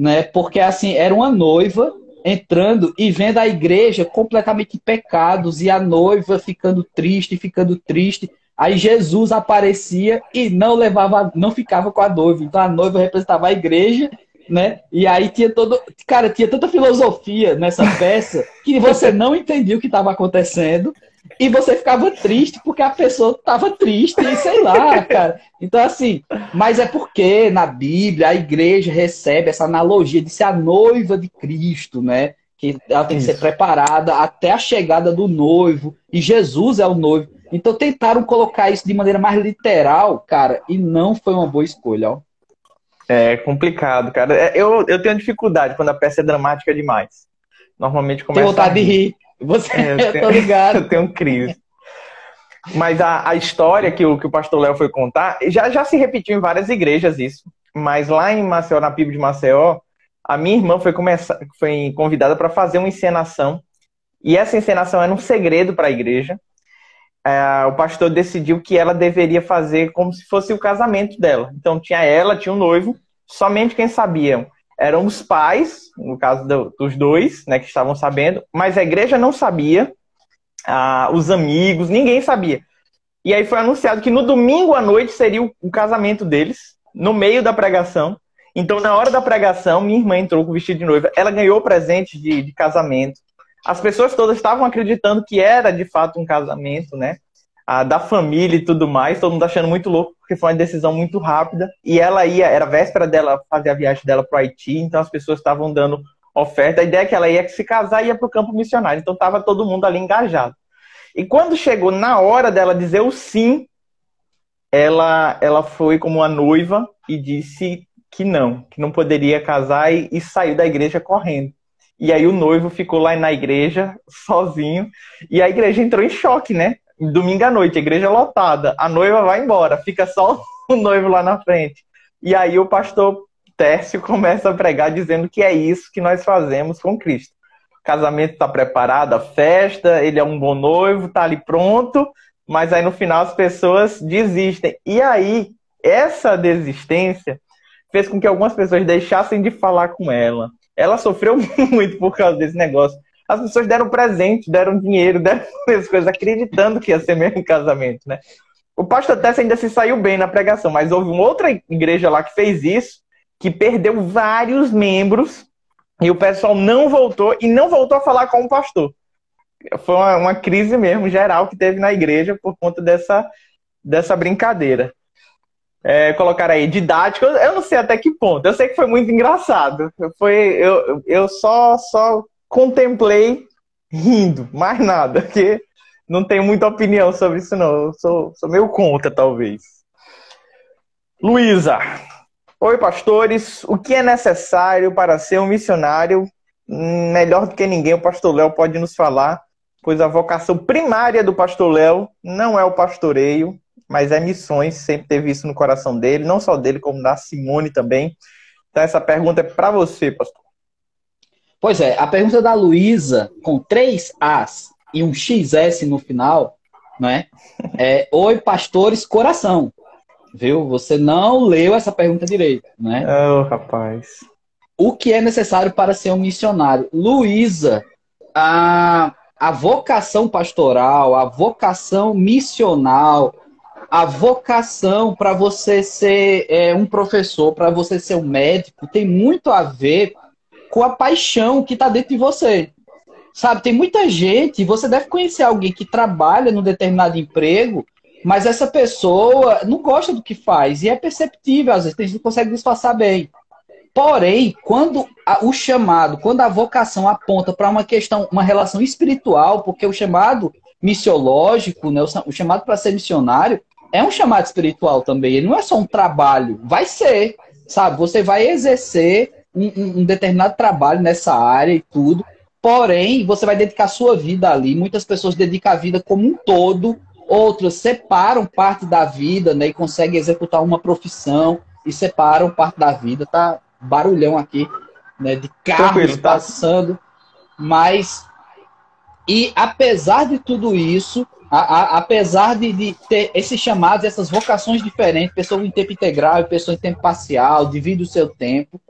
né? Porque assim, era uma noiva entrando e vendo a igreja completamente em pecados e a noiva ficando triste, ficando triste. Aí Jesus aparecia e não levava, não ficava com a noiva. Então a noiva representava a igreja, né? E aí tinha todo, cara, tinha tanta filosofia nessa peça que você não entendia o que estava acontecendo e você ficava triste porque a pessoa estava triste e sei lá, cara. Então, assim, mas é porque na Bíblia a igreja recebe essa analogia de ser a noiva de Cristo, né? Que ela tem que ser preparada até a chegada do noivo, e Jesus é o noivo. Então tentaram colocar isso de maneira mais literal, cara, e não foi uma boa escolha, ó. É complicado, cara. É, eu, eu tenho dificuldade quando a peça é dramática demais. Normalmente começa. Tem vontade de rir. Você, é, eu, tenho, tô ligado. eu tenho crise. Mas a, a história que o, que o pastor Léo foi contar, já, já se repetiu em várias igrejas isso. Mas lá em Maceió, na PIB de Maceió, a minha irmã foi, começar, foi convidada para fazer uma encenação. E essa encenação era um segredo para a igreja. É, o pastor decidiu que ela deveria fazer como se fosse o casamento dela. Então tinha ela, tinha o um noivo, somente quem sabiam eram os pais, no caso do, dos dois, né, que estavam sabendo, mas a igreja não sabia, os amigos, ninguém sabia. E aí foi anunciado que no domingo à noite seria o, o casamento deles, no meio da pregação. Então, na hora da pregação, minha irmã entrou com o vestido de noiva. Ela ganhou presente de, de casamento. As pessoas todas estavam acreditando que era de fato um casamento, né? a, da família e tudo mais, todo mundo achando muito louco, porque foi uma decisão muito rápida. E ela ia, era véspera dela fazer a viagem dela para o Haiti, então as pessoas estavam dando oferta. A ideia é que ela ia se casar e ia para o campo missionário. Então estava todo mundo ali engajado. E quando chegou na hora dela dizer o sim, ela, ela foi como uma noiva e disse que não, que não poderia casar e, e saiu da igreja correndo. E aí o noivo ficou lá na igreja sozinho e a igreja entrou em choque, né? domingo à noite, igreja lotada, a noiva vai embora, fica só o noivo lá na frente. E aí o pastor Tércio começa a pregar dizendo que é isso que nós fazemos com Cristo. O casamento está preparado, a festa, ele é um bom noivo, está ali pronto, mas aí no final as pessoas desistem. E aí, essa desistência fez com que algumas pessoas deixassem de falar com ela. Ela sofreu muito por causa desse negócio as pessoas deram presente, deram dinheiro, deram as coisas, acreditando que ia ser mesmo casamento, né? O pastor Tessa ainda se saiu bem na pregação, mas houve uma outra igreja lá que fez isso, que perdeu vários membros, e o pessoal não voltou, e não voltou a falar com o pastor. Foi uma, uma crise mesmo, geral, que teve na igreja por conta dessa, dessa brincadeira. É, colocar aí didático, eu não sei até que ponto. Eu sei que foi muito engraçado. Foi, eu, eu só, só contemplei rindo, mais nada, porque não tenho muita opinião sobre isso, não. Eu sou, sou meio contra, talvez. Luísa. Oi, pastores. O que é necessário para ser um missionário? Melhor do que ninguém, o pastor Léo pode nos falar, pois a vocação primária do pastor Léo não é o pastoreio, mas é missões, sempre teve isso no coração dele, não só dele, como da Simone também. Então, essa pergunta é para você, pastor. Pois é, a pergunta da Luísa, com três As e um XS no final, não é? é Oi, pastores, coração. Viu? Você não leu essa pergunta direito, né? Oh, rapaz. O que é necessário para ser um missionário? Luísa, a, a vocação pastoral, a vocação missional, a vocação para você ser é, um professor, para você ser um médico, tem muito a ver com a paixão que está dentro de você. Sabe, tem muita gente, você deve conhecer alguém que trabalha num determinado emprego, mas essa pessoa não gosta do que faz, e é perceptível, às vezes, a gente não consegue disfarçar bem. Porém, quando a, o chamado, quando a vocação aponta para uma questão, uma relação espiritual, porque o chamado missiológico, né, o, o chamado para ser missionário, é um chamado espiritual também. Ele não é só um trabalho, vai ser, sabe? Você vai exercer um, um, determinado trabalho nessa área e tudo. Porém, você vai dedicar sua vida ali. Muitas pessoas dedicam a vida como um todo, outras separam parte da vida, né? E conseguem executar uma profissão e separam parte da vida. Tá barulhão aqui, né? De carros tá? passando. Mas, e apesar de tudo isso, a, a, apesar de, de, ter esses chamados, essas vocações diferentes, pessoa em tempo integral e pessoa em tempo parcial, divide o seu tempo,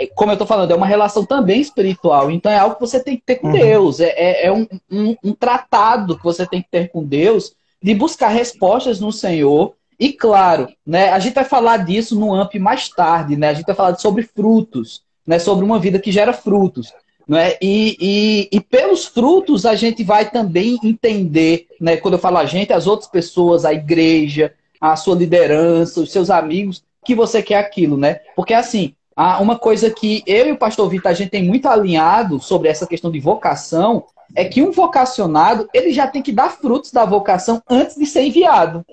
é, como eu estou falando, é uma relação também espiritual. Então é algo que você tem que ter com uhum. Deus. É, é, é um, um, um, tratado que você tem que ter com Deus de buscar respostas no Senhor. E claro, né, a gente vai falar disso no AMP mais tarde, né? A gente vai falar sobre frutos, né? Sobre uma vida que gera frutos. Né? E, e, e pelos frutos a gente vai também entender, né? Quando eu falo a gente, as outras pessoas, a igreja, a sua liderança, os seus amigos, que você quer aquilo, né? Porque assim, uma coisa que eu e o pastor Vitor a gente tem muito alinhado sobre essa questão de vocação é que um vocacionado ele já tem que dar frutos da vocação antes de ser enviado.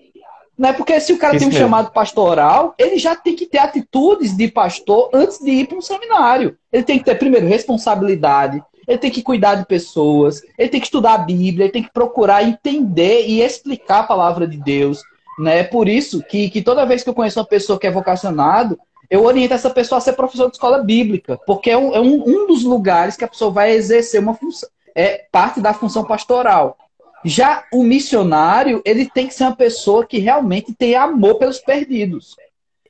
Né? Porque se o cara Isso tem um mesmo. chamado pastoral, ele já tem que ter atitudes de pastor antes de ir para um seminário. Ele tem que ter, primeiro, responsabilidade, ele tem que cuidar de pessoas, ele tem que estudar a Bíblia, ele tem que procurar entender e explicar a palavra de Deus. Né? Por isso que, que toda vez que eu conheço uma pessoa que é vocacionado, eu oriento essa pessoa a ser professor de escola bíblica, porque é um, é um, um dos lugares que a pessoa vai exercer uma função, é parte da função pastoral. Já o missionário, ele tem que ser uma pessoa que realmente tem amor pelos perdidos.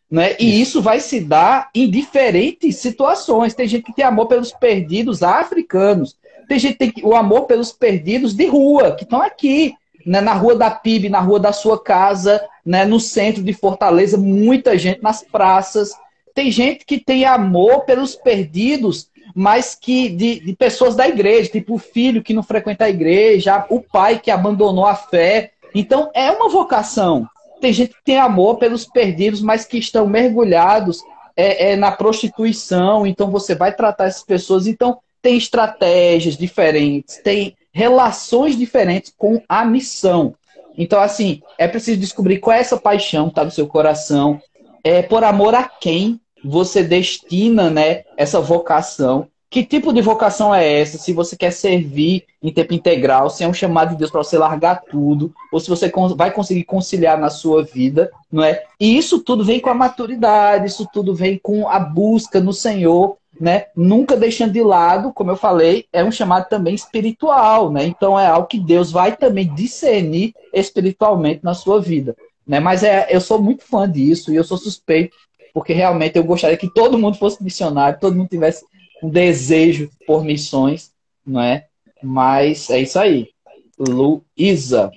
Né? E isso vai se dar em diferentes situações. Tem gente que tem amor pelos perdidos africanos. Tem gente que tem o amor pelos perdidos de rua, que estão aqui, né? na rua da PIB, na rua da sua casa, né? no centro de Fortaleza, muita gente nas praças. Tem gente que tem amor pelos perdidos, mas que de, de pessoas da igreja, tipo o filho que não frequenta a igreja, o pai que abandonou a fé. Então é uma vocação. Tem gente que tem amor pelos perdidos, mas que estão mergulhados é, é, na prostituição. Então você vai tratar essas pessoas. Então tem estratégias diferentes, tem relações diferentes com a missão. Então, assim, é preciso descobrir qual é essa paixão que está no seu coração. É por amor a quem você destina né, essa vocação. Que tipo de vocação é essa? Se você quer servir em tempo integral, se é um chamado de Deus para você largar tudo, ou se você vai conseguir conciliar na sua vida, não é? E isso tudo vem com a maturidade, isso tudo vem com a busca no Senhor, né? Nunca deixando de lado, como eu falei, é um chamado também espiritual, né? Então é algo que Deus vai também discernir espiritualmente na sua vida, né? Mas é, eu sou muito fã disso e eu sou suspeito porque realmente eu gostaria que todo mundo fosse missionário, todo mundo tivesse um desejo por missões, não é? Mas é isso aí. Luísa.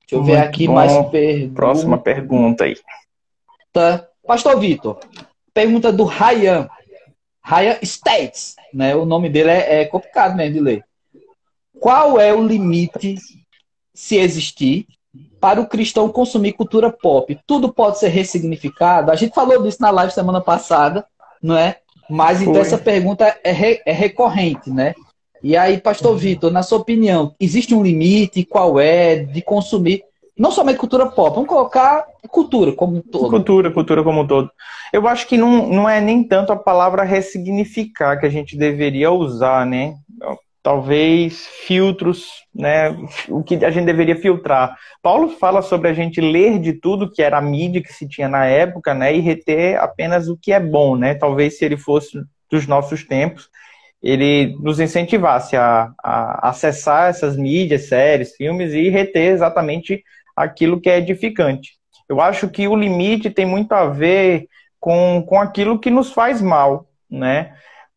Deixa eu ver aqui bom. mais perguntas. Próxima pergunta aí. Pastor Vitor, pergunta do Ryan. Ryan States, né? O nome dele é, é complicado mesmo de ler. Qual é o limite, se existir, para o cristão consumir cultura pop, tudo pode ser ressignificado? A gente falou disso na live semana passada, não é? Mas então Foi. essa pergunta é, re, é recorrente, né? E aí, pastor uhum. Vitor, na sua opinião, existe um limite? Qual é de consumir não somente cultura pop, vamos colocar cultura como um todo. Cultura, cultura como um todo. Eu acho que não, não é nem tanto a palavra ressignificar que a gente deveria usar, né? Talvez filtros, né, o que a gente deveria filtrar. Paulo fala sobre a gente ler de tudo que era a mídia que se tinha na época, né, e reter apenas o que é bom, né? Talvez se ele fosse dos nossos tempos, ele nos incentivasse a, a acessar essas mídias, séries, filmes e reter exatamente aquilo que é edificante. Eu acho que o limite tem muito a ver com, com aquilo que nos faz mal, né?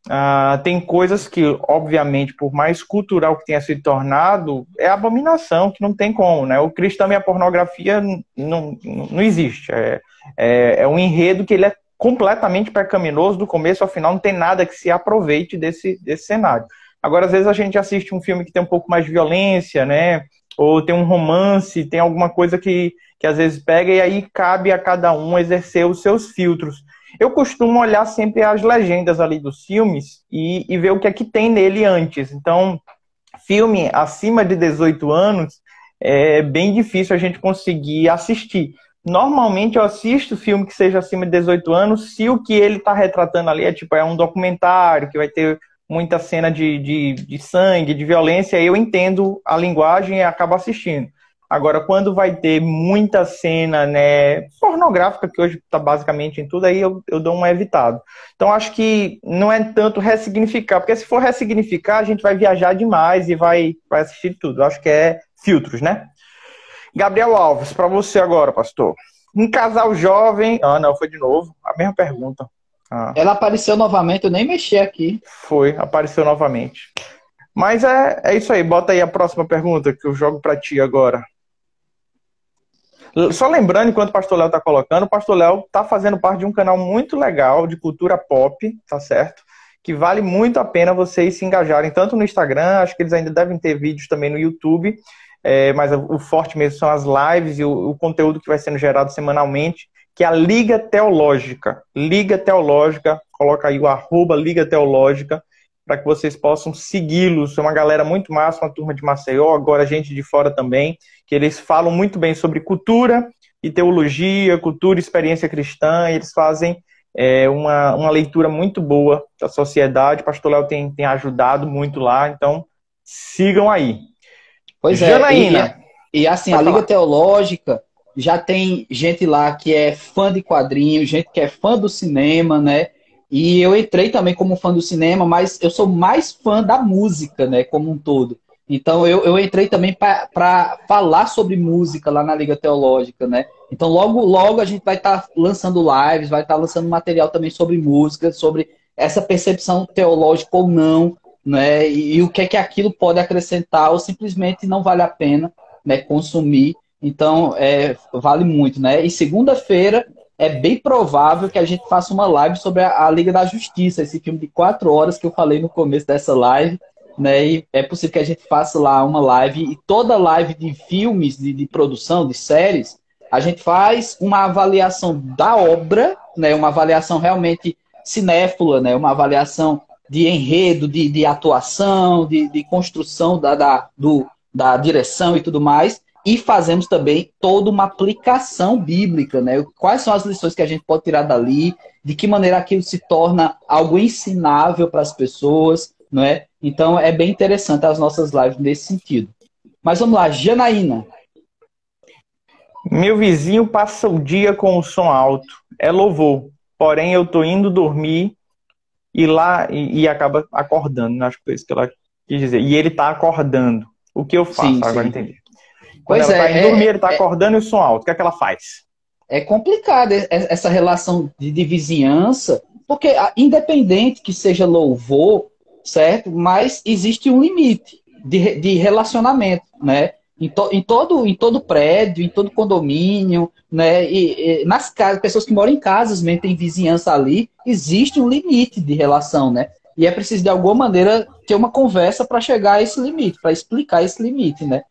Uh, tem coisas que, obviamente, por mais cultural que tenha se tornado, é abominação, que não tem como, né? O cristão e a pornografia não, não existe. É, é, é, um enredo que ele é completamente pecaminoso, do começo ao final, não tem nada que se aproveite desse, desse cenário. Agora, às vezes a gente assiste um filme que tem um pouco mais de violência, né? Ou tem um romance, tem alguma coisa que, que às vezes pega, e aí cabe a cada um exercer os seus filtros. Eu costumo olhar sempre as legendas ali dos filmes e, e ver o que é que tem nele antes. Então, filme acima de 18 anos é bem difícil a gente conseguir assistir. Normalmente eu assisto filme que seja acima de 18 anos se o que ele está retratando ali é tipo é um documentário que vai ter muita cena de, de, de sangue, de violência, eu entendo a linguagem e acabo assistindo. Agora, quando vai ter muita cena né, pornográfica, que hoje está basicamente em tudo, aí eu, eu dou um evitado. Então, acho que não é tanto ressignificar, porque se for ressignificar, a gente vai viajar demais e vai, vai assistir tudo. Acho que é filtros, né? Gabriel Alves, para você agora, pastor. Um casal jovem. Ah, não, foi de novo. A mesma pergunta. Ah. Ela apareceu novamente, eu nem mexi aqui. Foi, apareceu novamente. Mas é, é isso aí, bota aí a próxima pergunta que eu jogo para ti agora. Só lembrando, enquanto o Pastor Léo está colocando, o Pastor Léo está fazendo parte de um canal muito legal de cultura pop, tá certo? Que vale muito a pena vocês se engajarem, tanto no Instagram, acho que eles ainda devem ter vídeos também no YouTube, é, mas o forte mesmo são as lives e o, o conteúdo que vai sendo gerado semanalmente, que é a Liga Teológica. Liga Teológica, coloca aí o arroba Liga Teológica, para que vocês possam segui-los. É uma galera muito massa, uma turma de Maceió, agora gente de fora também, que eles falam muito bem sobre cultura e teologia, cultura e experiência cristã, e eles fazem é uma, uma leitura muito boa da sociedade. O pastor Léo tem, tem ajudado muito lá, então sigam aí. Pois Janaína, é, e, e assim, a Liga falar. Teológica já tem gente lá que é fã de quadrinhos, gente que é fã do cinema, né? E eu entrei também como fã do cinema, mas eu sou mais fã da música, né, como um todo. Então eu, eu entrei também para falar sobre música lá na Liga Teológica, né? Então logo logo a gente vai estar tá lançando lives, vai estar tá lançando material também sobre música, sobre essa percepção teológica ou não, né? E, e, o que é que aquilo pode acrescentar ou simplesmente não vale a pena, né, consumir. Então, é, vale muito, né? E segunda-feira é bem provável que a gente faça uma live sobre a, a, Liga da Justiça, esse filme de quatro horas que eu falei no começo dessa live, né? E é possível que a gente faça lá uma live e toda live de filmes, de, de produção, de séries, a gente faz uma avaliação da obra, né? Uma avaliação realmente cinéfila, né? Uma avaliação de enredo, de, de atuação, de, de construção da, da, do, da direção e tudo mais e fazemos também toda uma aplicação bíblica, né? Quais são as lições que a gente pode tirar dali, de que maneira aquilo se torna algo ensinável para as pessoas, não é? Então é bem interessante as nossas lives nesse sentido. Mas vamos lá, Janaína. Meu vizinho passa o dia com o som alto, é louvor, porém eu tô indo dormir e lá e, e acaba acordando, acho que foi isso que ela quis dizer. E ele tá acordando. O que eu faço? Sim, Agora sim. entendi. Quando pois ela é, tá dormir, é, ele tá é, acordando e o som alto. O que é que ela faz? É complicado essa relação de, de vizinhança, porque independente que seja louvor, certo? Mas existe um limite de, de relacionamento, né? Em, to, em, todo, em todo prédio, em todo condomínio, né? E, e, nas casas, pessoas que moram em casas, mesmo tem vizinhança ali, existe um limite de relação, né? E é preciso, de alguma maneira, ter uma conversa para chegar a esse limite, para explicar esse limite, né?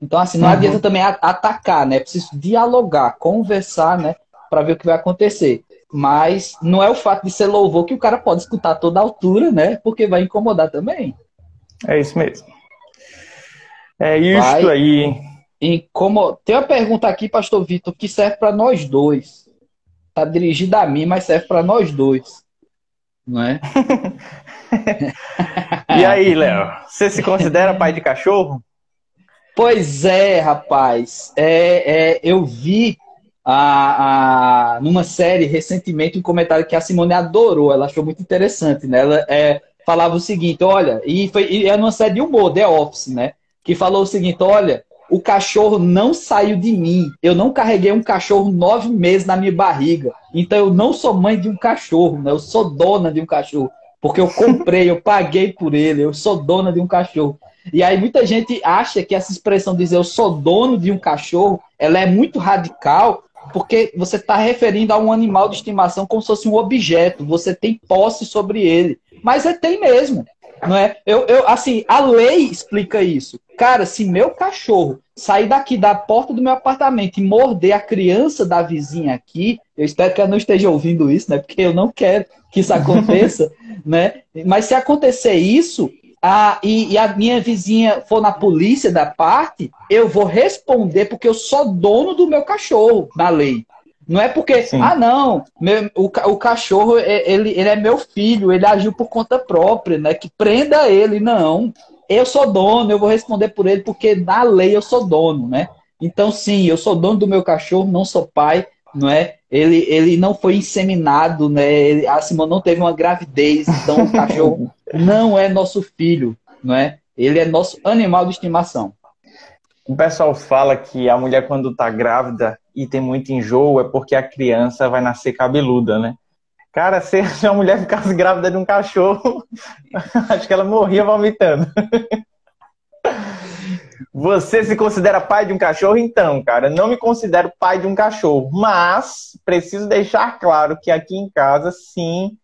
Então, assim, não uhum. adianta também atacar, né? É preciso dialogar, conversar, né? Para ver o que vai acontecer. Mas não é o fato de ser louvor que o cara pode escutar a toda altura, né? Porque vai incomodar também. É isso mesmo. É isso vai aí. Incomo... Tem uma pergunta aqui, pastor Vitor, que serve para nós dois. Tá dirigida a mim, mas serve para nós dois. Não é? e aí, Léo? Você se considera pai de cachorro? Pois é, rapaz. É, é, eu vi a, a, numa série recentemente um comentário que a Simone adorou, ela achou muito interessante, né? Ela é, falava o seguinte, olha, e foi e é numa série de humor, The Office, né? Que falou o seguinte, olha, o cachorro não saiu de mim. Eu não carreguei um cachorro nove meses na minha barriga. Então eu não sou mãe de um cachorro, né? Eu sou dona de um cachorro. Porque eu comprei, eu paguei por ele, eu sou dona de um cachorro. E aí muita gente acha que essa expressão dizer eu sou dono de um cachorro, ela é muito radical, porque você está referindo a um animal de estimação como se fosse um objeto, você tem posse sobre ele. Mas é tem mesmo, não é? Eu, eu, assim, a lei explica isso. Cara, se meu cachorro sair daqui da porta do meu apartamento e morder a criança da vizinha aqui, eu espero que ela não esteja ouvindo isso, né? Porque eu não quero que isso aconteça, né? Mas se acontecer isso, a, e, e, a minha vizinha for na polícia da parte, eu vou responder porque eu sou dono do meu cachorro, na lei. Não é porque, Sim. ah, não, meu, o, o cachorro, é, ele, ele é meu filho, ele agiu por conta própria, né? Que prenda ele. Não. Eu sou dono, eu vou responder por ele porque na lei eu sou dono, né? Então, sim, eu sou dono do meu cachorro, não sou pai, não é? Ele, ele não foi inseminado, né? Ele, a Simone não teve uma gravidez, então o cachorro não é nosso filho, não é? Ele é nosso animal de estimação. O pessoal fala que a mulher quando tá grávida e tem muito enjoo é porque a criança vai nascer cabeluda, né? Cara, se a mulher ficasse grávida de um cachorro, acho que ela morria vomitando. Você se considera pai de um cachorro? Então, cara, não me considero pai de um cachorro, mas preciso deixar claro que aqui em casa, sim,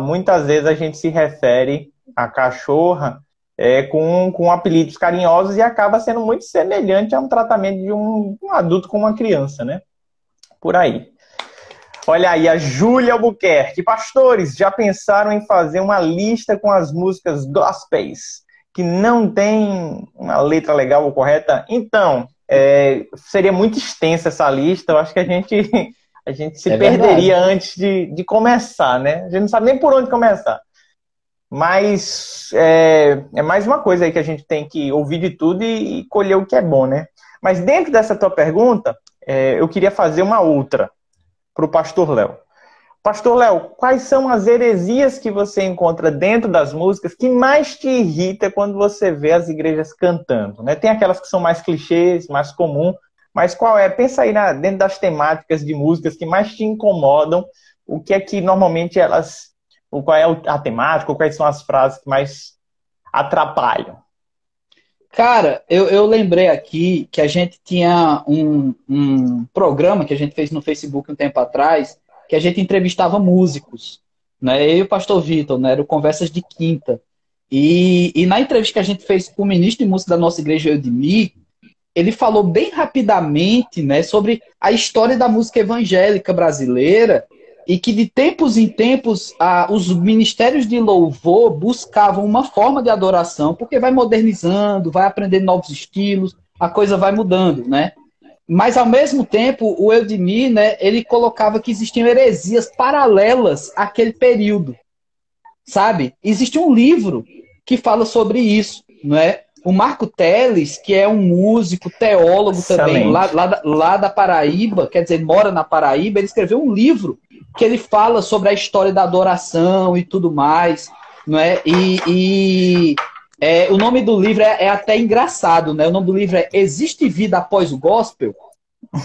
muitas vezes a gente se refere à cachorra é, com, com apelidos carinhosos e acaba sendo muito semelhante a um tratamento de um, um adulto com uma criança, né? Por aí. Olha aí, a Júlia Albuquerque. Pastores, já pensaram em fazer uma lista com as músicas gospels que não tem uma letra legal ou correta? Então, é, seria muito extensa essa lista. Eu acho que a gente a gente se é perderia antes de, de começar, né? A gente não sabe nem por onde começar. Mas é, é, mais uma coisa aí que a gente tem que ouvir de tudo e, e colher o que é bom, né? Mas dentro dessa tua pergunta, é, eu queria fazer uma outra para o pastor Léo. Pastor Léo, quais são as heresias que você encontra dentro das músicas que mais te irrita quando você vê as igrejas cantando? Né? Tem aquelas que são mais clichês, mais comum, mas qual é? Pensa aí na, dentro das temáticas de músicas que mais te incomodam, o que é que normalmente elas. Qual é a temática, quais são as frases que mais atrapalham? Cara, eu, eu lembrei aqui que a gente tinha um, um programa que a gente fez no Facebook um tempo atrás que a gente entrevistava músicos, né? Eu e o pastor Vitor, né? Era Conversas de Quinta. E, e na entrevista que a gente fez com o ministro de música da nossa igreja, Eudemir, ele falou bem rapidamente né, sobre a história da música evangélica brasileira e que de tempos em tempos ah, os ministérios de louvor buscavam uma forma de adoração, porque vai modernizando, vai aprendendo novos estilos, a coisa vai mudando, né? Mas, ao mesmo tempo, o Eudemir, né, ele colocava que existiam heresias paralelas àquele período. Sabe? Existe um livro que fala sobre isso, não é? O Marco Teles, que é um músico, teólogo Excelente. também, lá, lá, lá da Paraíba, quer dizer, mora na Paraíba, ele escreveu um livro que ele fala sobre a história da adoração e tudo mais, não é? E, e é, o nome do livro é, é, até engraçado, né? O nome do livro é Existe Vida Após o Gospel?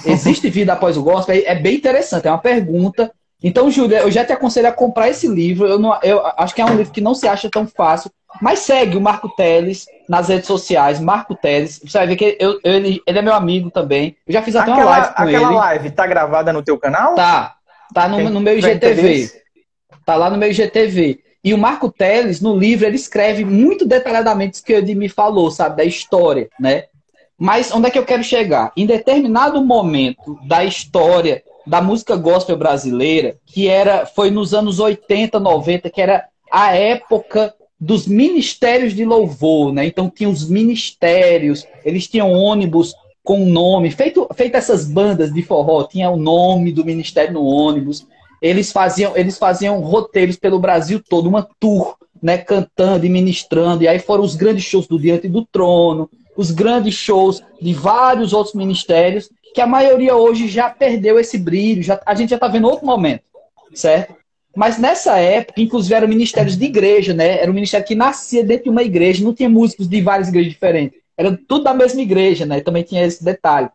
Existe Vida Após o Gospel? É, é bem interessante, é uma pergunta. Então, Júlia, eu já te aconselho a comprar esse livro. Eu, não, eu acho que é um livro que não se acha tão fácil, mas segue o Marco Teles nas redes sociais, Marco Teles. Você vai ver que eu, eu, ele, ele, é meu amigo também. Eu já fiz até aquela, uma live com aquela ele. Aquela live tá gravada no teu canal? Tá. Tá no, no meu IGTV. Tá lá no meu IGTV. E o Marco Teles, no livro, ele escreve muito detalhadamente o que ele me falou, sabe, da história, né? Mas onde é que eu quero chegar? Em determinado momento da história da música gospel brasileira, que era foi nos anos 80, 90, que era a época dos ministérios de louvor, né? Então tinha os ministérios, eles tinham ônibus com nome, feito, feito essas bandas de forró, tinha o nome do ministério no ônibus eles faziam, eles faziam roteiros pelo Brasil todo, uma tour, né, cantando e ministrando, e aí foram os grandes shows do Diante do Trono, os grandes shows de vários outros ministérios, que a maioria hoje já perdeu esse brilho, já, a gente já está vendo outro momento, certo? Mas nessa época, inclusive, eram ministérios de igreja, né? Era um ministério que nascia dentro de uma igreja, não tinha músicos de várias igrejas diferentes. Era tudo da mesma igreja, né? Também tinha esse detalhe.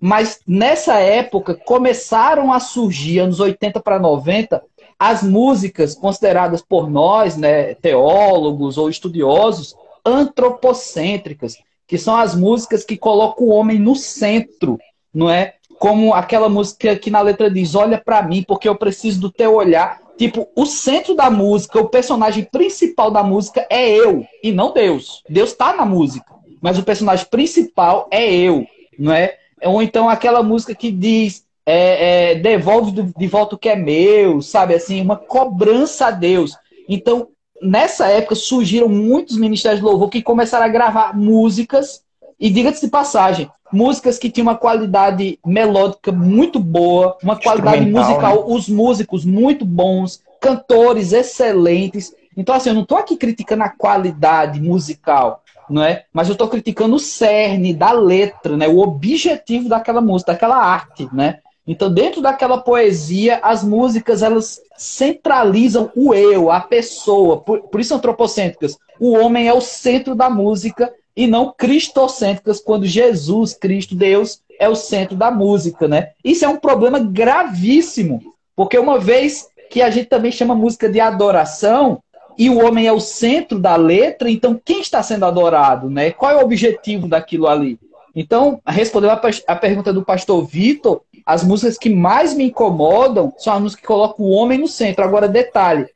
Mas nessa época começaram a surgir, anos 80 para 90, as músicas consideradas por nós, né, teólogos ou estudiosos, antropocêntricas, que são as músicas que colocam o homem no centro, não é? Como aquela música que na letra diz: Olha para mim, porque eu preciso do teu olhar. Tipo, o centro da música, o personagem principal da música é eu e não Deus. Deus está na música, mas o personagem principal é eu, não é? Ou então aquela música que diz é, é, devolve de volta o que é meu, sabe? Assim, uma cobrança a Deus. Então, nessa época surgiram muitos ministérios de louvor que começaram a gravar músicas, e diga-se de passagem, músicas que tinham uma qualidade melódica muito boa, uma qualidade musical, né? os músicos muito bons, cantores excelentes. Então, assim, eu não estou aqui criticando a qualidade musical não é? Mas eu estou criticando o cerne da letra, né? O objetivo daquela música, daquela arte, né? Então, dentro daquela poesia, as músicas elas centralizam o eu, a pessoa. Por, por isso antropocêntricas. O homem é o centro da música e não cristocêntricas, quando Jesus, Cristo, Deus, é o centro da música, né? Isso é um problema gravíssimo, porque uma vez que a gente também chama música de adoração, e o homem é o centro da letra, então quem está sendo adorado, né? Qual é o objetivo daquilo ali? Então, respondendo a, a pergunta do pastor Vitor, as músicas que mais me incomodam são as músicas que colocam o homem no centro. Agora, detalhe,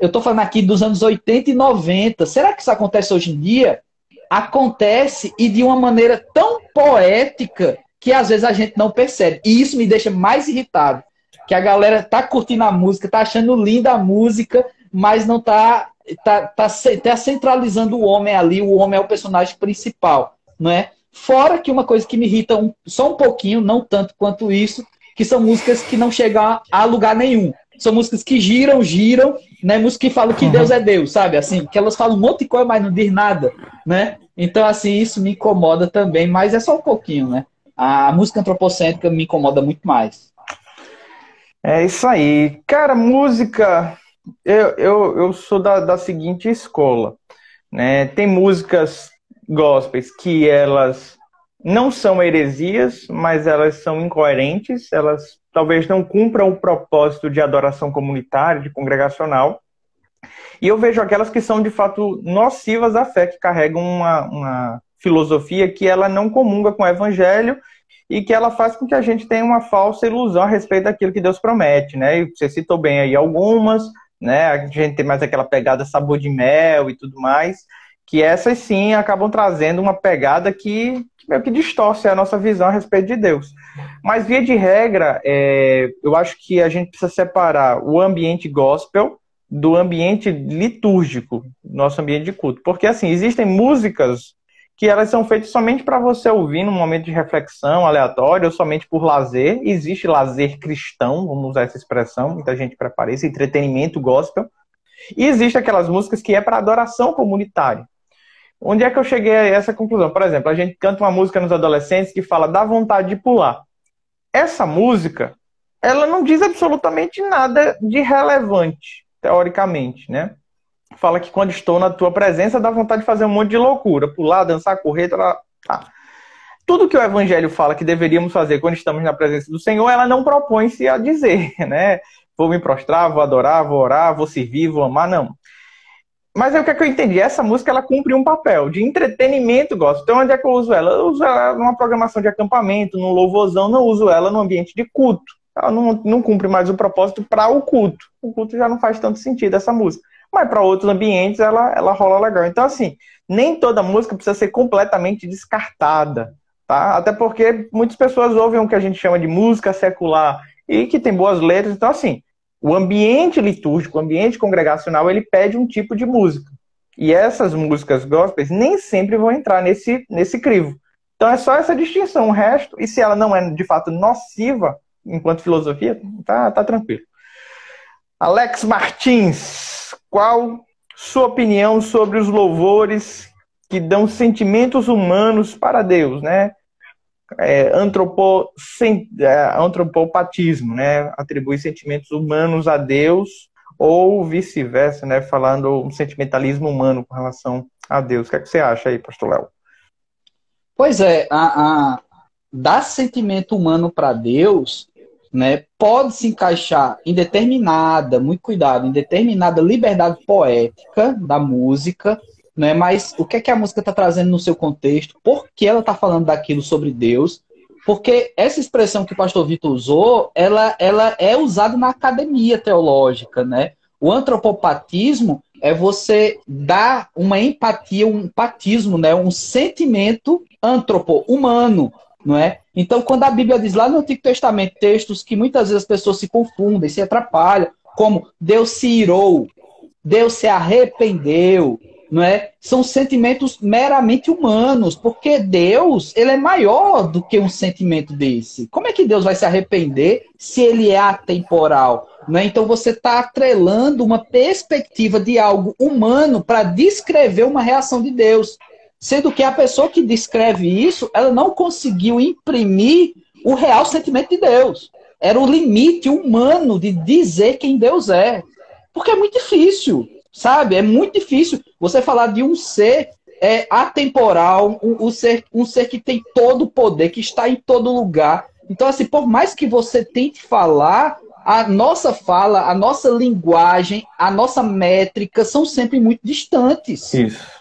eu estou falando aqui dos anos 80 e 90. Será que isso acontece hoje em dia? Acontece e de uma maneira tão poética que às vezes a gente não percebe. E isso me deixa mais irritado. Que a galera tá curtindo a música, tá achando linda a música, mas não está tá, tá, tá centralizando o homem ali, o homem é o personagem principal, não é? Fora que uma coisa que me irrita um, só um pouquinho, não tanto quanto isso, que são músicas que não chegam a lugar nenhum. São músicas que giram, giram, né? Músicas que falam que uhum. Deus é Deus, sabe? Assim, que elas falam um monte de coisa, mas não diz nada, né? Então, assim, isso me incomoda também, mas é só um pouquinho, né? A música antropocêntrica me incomoda muito mais. É isso aí. Cara, música. Eu, eu, eu sou da, da seguinte escola. Né? Tem músicas gospels que elas não são heresias, mas elas são incoerentes, elas talvez não cumpram o propósito de adoração comunitária, de congregacional. E eu vejo aquelas que são de fato nocivas à fé, que carregam uma, uma filosofia que ela não comunga com o evangelho e que ela faz com que a gente tenha uma falsa ilusão a respeito daquilo que Deus promete, né? E você citou bem aí algumas, né? A gente tem mais aquela pegada sabor de mel e tudo mais, que essas sim acabam trazendo uma pegada que, que meio que distorce a nossa visão a respeito de Deus. Mas via de regra, é, eu acho que a gente precisa separar o ambiente gospel do ambiente litúrgico, nosso ambiente de culto, porque assim existem músicas que elas são feitas somente para você ouvir num momento de reflexão aleatório ou somente por lazer. Existe lazer cristão, vamos usar essa expressão, muita gente prepara esse entretenimento gospel. E existe aquelas músicas que é para adoração comunitária. Onde é que eu cheguei a essa conclusão? Por exemplo, a gente canta uma música nos adolescentes que fala dá vontade de pular. Essa música, ela não diz absolutamente nada de relevante, teoricamente, né? Fala que quando estou na tua presença dá vontade de fazer um monte de loucura, pular, dançar, correr, tá. Tudo que o evangelho fala que deveríamos fazer quando estamos na presença do Senhor, ela não propõe-se a dizer, né? Vou me prostrar, vou adorar, vou orar, vou servir, vou amar, não. Mas é o que, é que eu entendi. Essa música ela cumpre um papel de entretenimento, gosto. Então, onde é que eu uso ela? Eu uso ela numa programação de acampamento, num louvorzão, não uso ela no ambiente de culto. Ela não, não cumpre mais o propósito para o culto. O culto já não faz tanto sentido essa música mas para outros ambientes ela, ela rola legal. Então, assim, nem toda música precisa ser completamente descartada, tá? Até porque muitas pessoas ouvem o que a gente chama de música secular e que tem boas letras. Então, assim, o ambiente litúrgico, o ambiente congregacional, ele pede um tipo de música. E essas músicas gospels nem sempre vão entrar nesse, nesse crivo. Então é só essa distinção. O resto, e se ela não é de fato nociva enquanto filosofia, tá, tá tranquilo. Alex Martins, qual sua opinião sobre os louvores que dão sentimentos humanos para Deus, né? É, é, antropopatismo, né? Atribui sentimentos humanos a Deus ou vice-versa, né? Falando um sentimentalismo humano com relação a Deus. O que, é que você acha aí, Pastor Léo? Pois é, a, a, dar sentimento humano para Deus né, pode se encaixar em determinada, muito cuidado, em determinada liberdade poética da música, né, mas o que é que a música está trazendo no seu contexto, por que ela está falando daquilo sobre Deus, porque essa expressão que o pastor Vitor usou, ela, ela é usada na academia teológica, né? O antropopatismo é você dar uma empatia, um patismo, né? um sentimento antropo, humano, não é? Então, quando a Bíblia diz lá no Antigo Testamento textos que muitas vezes as pessoas se confundem, se atrapalham, como Deus se irou, Deus se arrependeu, não é? São sentimentos meramente humanos, porque Deus, ele é maior do que um sentimento desse. Como é que Deus vai se arrepender se ele é atemporal? Não é? Então você está atrelando uma perspectiva de algo humano para descrever uma reação de Deus. Sendo que a pessoa que descreve isso, ela não conseguiu imprimir o real sentimento de Deus. Era o limite humano de dizer quem Deus é. Porque é muito difícil, sabe? É muito difícil você falar de um ser é, atemporal, um, um, ser, um ser que tem todo o poder, que está em todo lugar. Então, assim, por mais que você tente falar, a nossa fala, a nossa linguagem, a nossa métrica são sempre muito distantes. Isso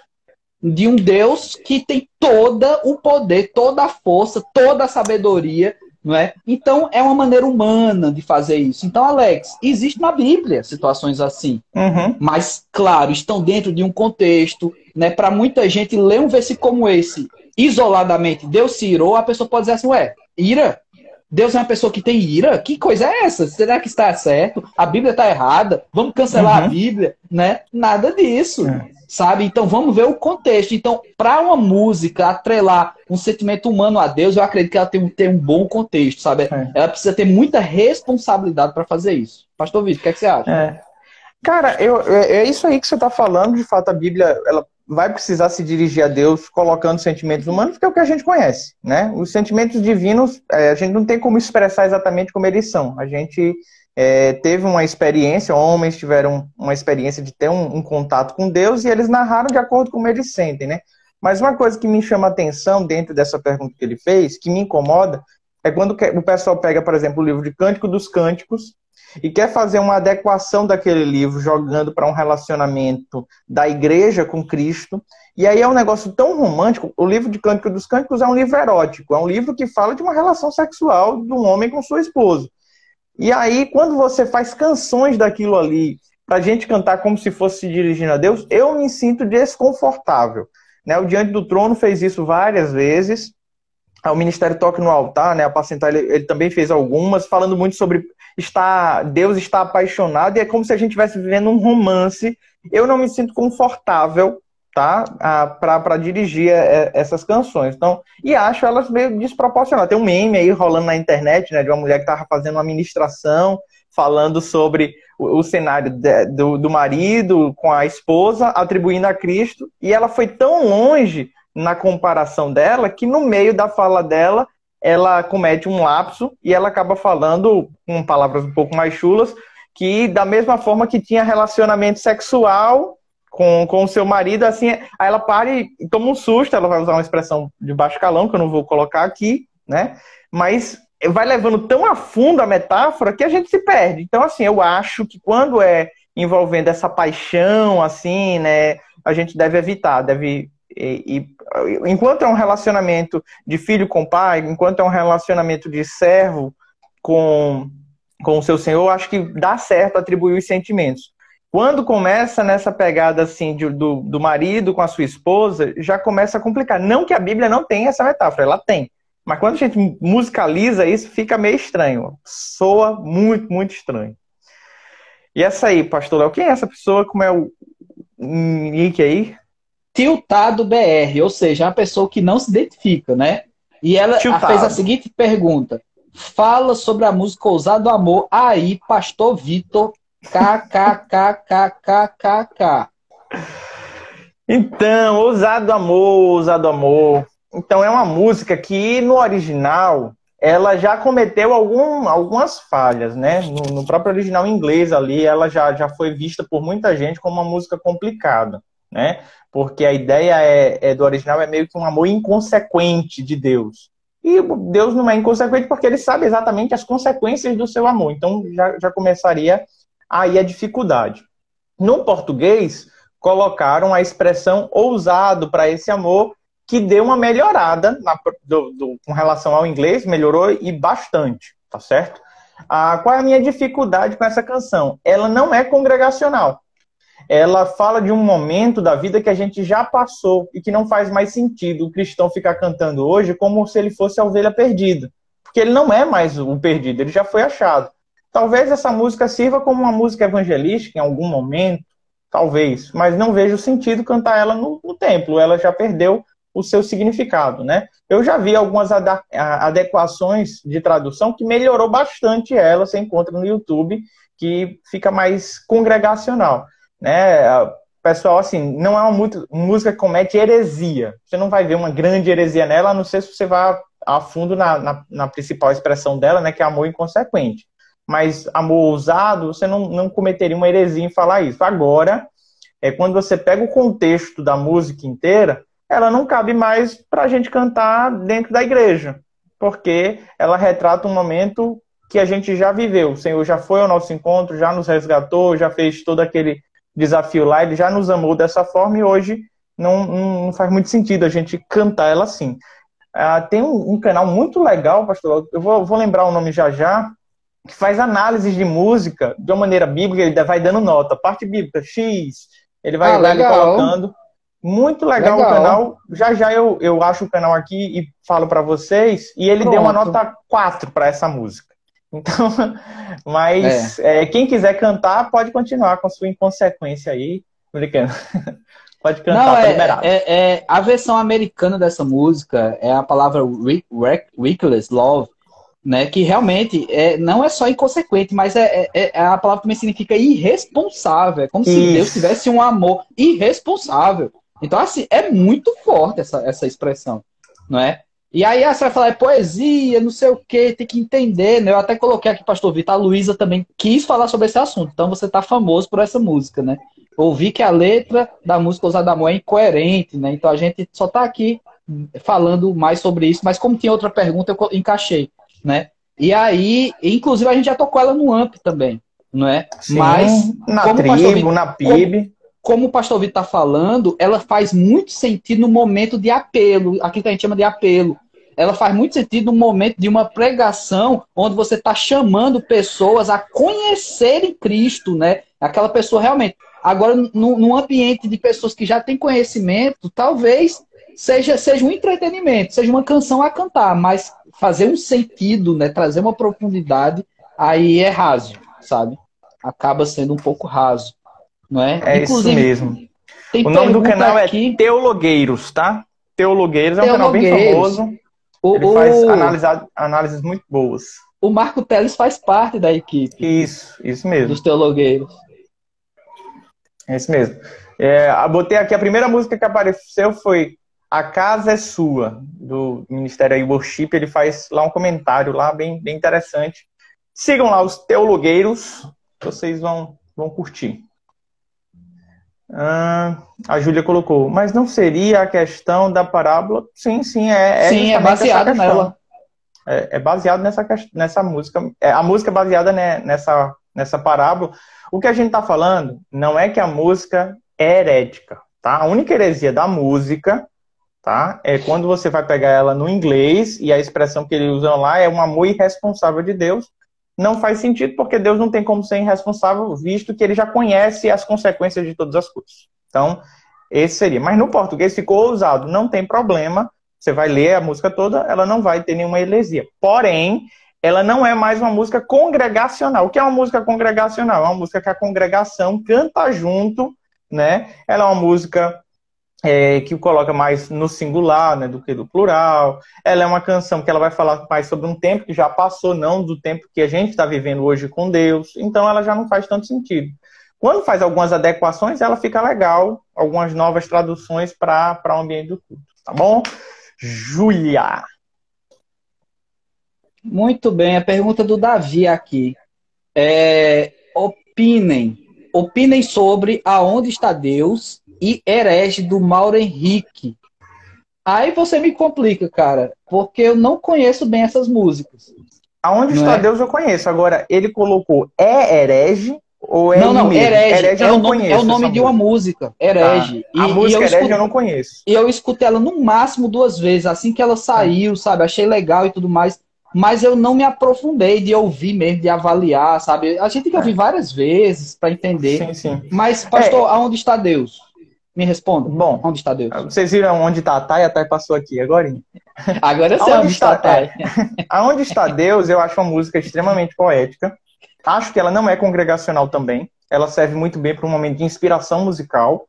de um Deus que tem todo o poder, toda a força, toda a sabedoria, não é? Então é uma maneira humana de fazer isso. Então, Alex, existe na Bíblia situações assim, uhum. mas claro estão dentro de um contexto, né? Para muita gente ler um versículo como esse isoladamente, Deus se irou, a pessoa pode dizer assim, ué, ira, Deus é uma pessoa que tem ira? Que coisa é essa? Será que está certo? A Bíblia está errada? Vamos cancelar uhum. a Bíblia? Né? Nada disso. É. Sabe? Então vamos ver o contexto. Então, para uma música atrelar um sentimento humano a Deus, eu acredito que ela tem, tem um bom contexto, sabe? É. Ela precisa ter muita responsabilidade para fazer isso. Pastor Vitor, o que, é que você acha? É. Cara, eu, é, é isso aí que você está falando. De fato, a Bíblia ela vai precisar se dirigir a Deus colocando sentimentos humanos, que é o que a gente conhece, né? Os sentimentos divinos, é, a gente não tem como expressar exatamente como eles são. A gente é, teve uma experiência, homens tiveram uma experiência de ter um, um, contato com Deus e eles narraram de acordo com como eles sentem, né? Mas uma coisa que me chama atenção dentro dessa pergunta que ele fez, que me incomoda, é quando o pessoal pega, por exemplo, o livro de Cântico dos Cânticos e quer fazer uma adequação daquele livro, jogando para um relacionamento da igreja com Cristo. E aí é um negócio tão romântico. O livro de Cântico dos Cânticos é um livro erótico, é um livro que fala de uma relação sexual de um homem com sua esposa. E aí, quando você faz canções daquilo ali, para gente cantar como se fosse se dirigindo a Deus, eu me sinto desconfortável. Né? O Diante do Trono fez isso várias vezes. O Ministério Toque no Altar, né? Apacentar, ele, ele também fez algumas, falando muito sobre está Deus está apaixonado e é como se a gente estivesse vivendo um romance. Eu não me sinto confortável, tá, para dirigir é, essas canções. Então, e acho elas meio desproporcionadas. Tem um meme aí rolando na internet, né, de uma mulher que estava fazendo uma ministração falando sobre o, cenário do, do marido com a esposa, atribuindo a Cristo, e ela foi tão longe na comparação dela que no meio da fala dela ela comete um lapso e ela acaba falando, com palavras um pouco mais chulas, que da mesma forma que tinha relacionamento sexual com, com o seu marido, assim, aí ela para e toma um susto, ela vai usar uma expressão de baixo calão, que eu não vou colocar aqui, né? Mas vai levando tão a fundo a metáfora que a gente se perde. Então, assim, eu acho que quando é envolvendo essa paixão, assim, né, a gente deve evitar, deve e, e, enquanto é um relacionamento de filho com pai, enquanto é um relacionamento de servo com, com o seu senhor, acho que dá certo atribuir os sentimentos. Quando começa nessa pegada assim de, do, do marido com a sua esposa, já começa a complicar. Não que a Bíblia não tenha essa metáfora, ela tem. Mas quando a gente musicaliza isso, fica meio estranho. Soa muito, muito estranho. E essa aí, pastor Léo, quem é essa pessoa? Como é o nick aí? Tiltado BR, ou seja, uma pessoa que não se identifica, né? E ela Tiltado. fez a seguinte pergunta: Fala sobre a música Ousado Amor aí, Pastor Vitor, kkkkkk. Então, Ousado Amor, Ousado Amor. Então, é uma música que no original ela já cometeu algum, algumas falhas, né? No, no próprio original inglês ali, ela já, já foi vista por muita gente como uma música complicada né? Porque a ideia é, é, do original é meio que um amor inconsequente de Deus. E Deus não é inconsequente porque ele sabe exatamente as consequências do seu amor. Então já, já começaria aí a dificuldade. No português, colocaram a expressão ousado para esse amor, que deu uma melhorada na, do, do, com relação ao inglês, melhorou e bastante, tá certo? Ah, qual é a minha dificuldade com essa canção? Ela não é congregacional ela fala de um momento da vida que a gente já passou e que não faz mais sentido o cristão ficar cantando hoje como se ele fosse a ovelha perdida. Porque ele não é mais o perdido, ele já foi achado. Talvez essa música sirva como uma música evangelística em algum momento, talvez, mas não vejo sentido cantar ela no, no templo, ela já perdeu o seu significado, né? Eu já vi algumas adequações de tradução que melhorou bastante ela, você encontra no YouTube, que fica mais congregacional né? Pessoal, assim, não é uma música que comete heresia. Você não vai ver uma grande heresia nela, a não ser se você vá a fundo na, na, na principal expressão dela, né? Que é amor inconsequente. Mas amor ousado, você não, não cometeria uma heresia em falar isso. Agora, é quando você pega o contexto da música inteira, ela não cabe mais para a gente cantar dentro da igreja, porque ela retrata um momento que a gente já viveu. O Senhor já foi ao nosso encontro, já nos resgatou, já fez todo aquele desafio lá, ele já nos amou dessa forma e hoje não, não faz muito sentido a gente cantar ela assim. Ah, tem um, um, canal muito legal, pastor, eu vou, vou, lembrar o nome já já, que faz análises de música de uma maneira bíblica, ele vai dando nota, parte bíblica, X, ele vai, ah, vai colocando. Muito legal, legal, o canal. Já já eu, eu acho o canal aqui e falo para vocês. E ele Pronto. deu uma nota 4 para essa música. Então, mas é. É, quem quiser cantar pode continuar com a sua inconsequência aí. Brincando. pode cantar, Não, liberado. É, é, a versão americana dessa música é a palavra reckless love, né? Que realmente é, não é só inconsequente, mas é, é, é a palavra também significa irresponsável. É como Isso. se Deus tivesse um amor irresponsável. Então, assim, é muito forte essa, essa expressão, não é? E aí você vai falar, é poesia, não sei o que, tem que entender, né? Eu até coloquei aqui, pastor Vitor, a Luísa também quis falar sobre esse assunto, então você tá famoso por essa música, né? Ouvi que a letra da música Ousada Amor é incoerente, né? Então a gente só tá aqui falando mais sobre isso, mas como tinha outra pergunta, eu encaixei, né? E aí, inclusive, a gente já tocou ela no AMP também, não é? Sim, mas na tribo, Vitor, na PIB. Como, como o pastor Vitor está falando, ela faz muito sentido no momento de apelo, aquilo que a gente chama de apelo. Ela faz muito sentido no momento de uma pregação onde você está chamando pessoas a conhecerem Cristo, né? Aquela pessoa realmente. Agora, num ambiente de pessoas que já têm conhecimento, talvez seja, seja um entretenimento, seja uma canção a cantar, mas fazer um sentido, né? Trazer uma profundidade, aí é raso, sabe? Acaba sendo um pouco raso. Não é? É Inclusive, isso mesmo. O nome do canal é aqui... é Teologueiros, tá? Teologueiros é um canal bem famoso. O, Ele faz o... Analisar, análises muito boas. O Marco Teles faz parte da equipe. Isso, isso mesmo. Dos teologueiros. É isso mesmo. É, botei aqui a primeira música que apareceu foi A Casa é Sua, do Ministério Worship. Ele faz lá um comentário lá bem, bem interessante. Sigam lá os teologueiros, vocês vão, vão curtir. Ah, a Júlia colocou, mas não seria a questão da parábola? Sim, sim, é. é sim, é baseado nela. É, é, baseado nessa, nessa música. É, a música é baseada né, nessa, nessa parábola. O que a gente está falando não é que a música é herética. Tá? A única heresia da música tá? é quando você vai pegar ela no inglês e a expressão que eles usam lá é um amor irresponsável de Deus não faz sentido porque Deus não tem como ser irresponsável, visto que ele já conhece as consequências de todas as coisas. Então, esse seria. Mas no português ficou usado, não tem problema. Você vai ler a música toda, ela não vai ter nenhuma heresia. Porém, ela não é mais uma música congregacional. O que é uma música congregacional? É uma música que a congregação canta junto, né? Ela é uma música é, que o coloca mais no singular né, do que do plural. Ela é uma canção que ela vai falar mais sobre um tempo que já passou, não do tempo que a gente está vivendo hoje com Deus. Então ela já não faz tanto sentido. Quando faz algumas adequações, ela fica legal, algumas novas traduções para o ambiente do culto. Tá bom? Júlia. Muito bem, a pergunta do Davi aqui. É, opinem, opinem sobre aonde está Deus e Herege do Mauro Henrique. Aí você me complica, cara, porque eu não conheço bem essas músicas. Aonde está é? Deus eu conheço. Agora, ele colocou é herege ou é Não, não, herege. herege é, o nome, é o nome de uma música, herege. Ah, a música e herege escutei, eu não conheço. E eu escutei ela no máximo duas vezes, assim que ela saiu, sabe? Achei legal e tudo mais. Mas eu não me aprofundei de ouvir mesmo, de avaliar, sabe? A gente tem que ouvir é. várias vezes para entender. Sim, sim. Mas, pastor, é. aonde está Deus? Me responda. Bom, onde está Deus? Vocês viram onde está a Thay? A Thay passou aqui agora. Agora eu sei onde, está a Thay. aonde está Deus, eu acho uma música extremamente poética. Acho que ela não é congregacional também. Ela serve muito bem para um momento de inspiração musical,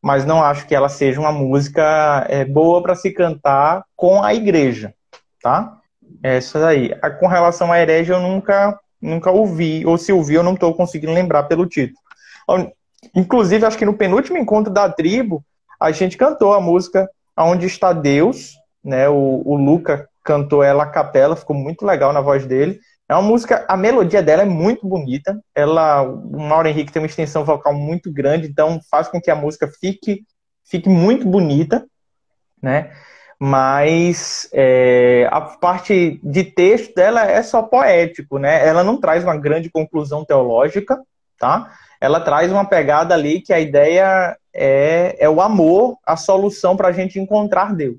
mas não acho que ela seja uma música é, boa para se cantar com a igreja, tá? Essa daí. Com relação à herege, eu nunca, nunca ouvi, ou se ouvi, eu não estou conseguindo lembrar pelo título. Inclusive, acho que no penúltimo encontro da tribo, a gente cantou a música Aonde Está Deus, né? O, o Luca cantou ela a capela, ficou muito legal na voz dele. É uma música, a melodia dela é muito bonita. Ela, o Mauro Henrique tem uma extensão vocal muito grande, então faz com que a música fique, fique muito bonita, né? Mas é, a parte de texto dela é só poético, né? Ela não traz uma grande conclusão teológica, tá? Ela traz uma pegada ali que a ideia é, é o amor, a solução para a gente encontrar Deus.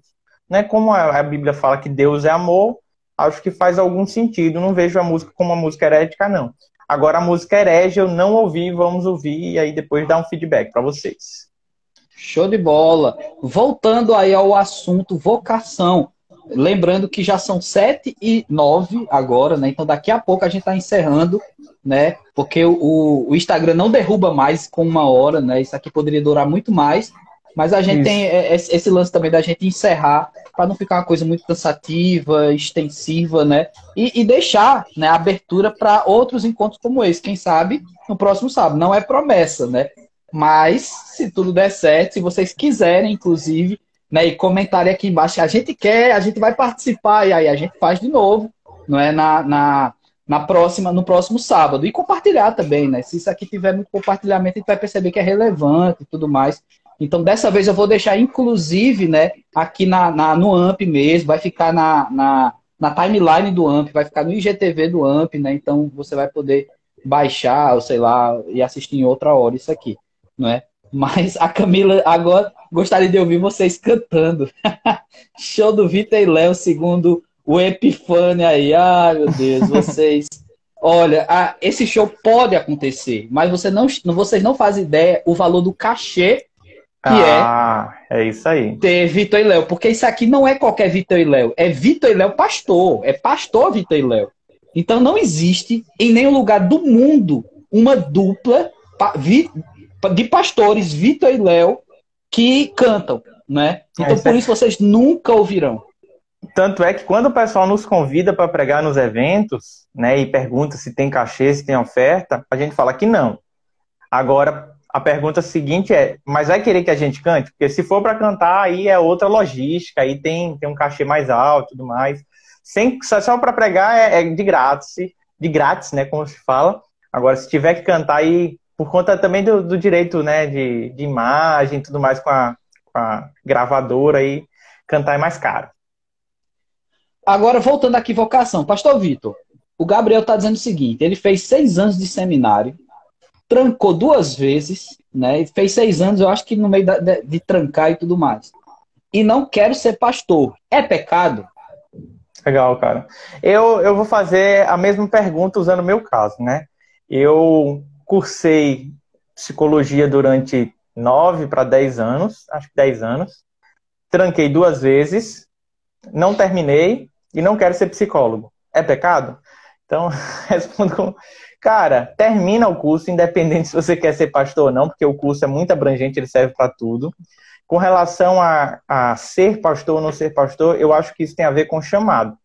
Né? Como a, Bíblia fala que Deus é amor, acho que faz algum sentido. Não vejo a música como uma música herética, não. Agora, a música herege eu não ouvi, vamos ouvir e aí depois dar um feedback para vocês. Show de bola. Voltando aí ao assunto vocação. Lembrando que já são sete e nove agora, né? Então daqui a pouco a gente está encerrando, né? Porque o, o Instagram não derruba mais com uma hora, né? Isso aqui poderia durar muito mais. Mas a gente Isso. tem esse lance também da gente encerrar para não ficar uma coisa muito cansativa, extensiva, né? E, e deixar né, a abertura para outros encontros como esse. Quem sabe no próximo sábado. Não é promessa, né? Mas, se tudo der certo, se vocês quiserem, inclusive, né, e comentarem aqui embaixo, a gente quer, a gente vai participar, e aí a gente faz de novo, não é? Na, na, na próxima, no próximo sábado. E compartilhar também, né? Se isso aqui tiver muito compartilhamento, a gente vai perceber que é relevante e tudo mais. Então, dessa vez eu vou deixar, inclusive, né, aqui na, na no AMP mesmo, vai ficar na, na, na timeline do AMP, vai ficar no IGTV do AMP, né? Então você vai poder baixar, ou sei lá, e assistir em outra hora isso aqui não é? Mas a Camila, agora gostaria de ouvir vocês cantando. Show do Vitor e Léo, segundo o Epifânia aí. Ai, meu Deus, vocês. Olha, a, esse show pode acontecer, mas você não, vocês não fazem ideia o valor do cachê que ah, é. é isso aí. Ter Vitor e Léo. Porque isso aqui não é qualquer Vitor e Léo. É Vitor e Léo pastor. É pastor Vitor e Léo. Então não existe em nenhum lugar do mundo uma dupla de pastores, Vitor e Léo, que cantam, né? Então é por isso vocês nunca ouvirão. Tanto é que quando o pessoal nos convida para pregar nos eventos, né, e pergunta se tem cachê, se tem oferta, a gente fala que não. Agora, a pergunta seguinte é: mas vai querer que a gente cante? Porque se for para cantar, aí é outra logística, aí tem, tem um cachê mais alto e tudo mais. Sem, só para pregar é, é, de grátis, de grátis, né, como se fala. Agora, se tiver que cantar, aí por conta também do, do direito né, de, de imagem e tudo mais com a, com a gravadora e cantar é mais caro. Agora, voltando aqui, vocação. Pastor Vitor, o Gabriel está dizendo o seguinte: ele fez seis anos de seminário, trancou duas vezes, né? Fez seis anos, eu acho que no meio da, de, de, trancar e tudo mais. E não quero ser pastor. É pecado? Legal, cara. Eu, eu vou fazer a mesma pergunta usando o meu caso, né? Eu cursei psicologia durante nove para dez anos, acho que dez anos. Tranquei duas vezes, não terminei e não quero ser psicólogo. É pecado? Então, respondo com. Cara, termina o curso, independente se você quer ser pastor ou não, porque o curso é muito abrangente, ele serve para tudo. Com relação a, a ser pastor ou não ser pastor, eu acho que isso tem a ver com chamado.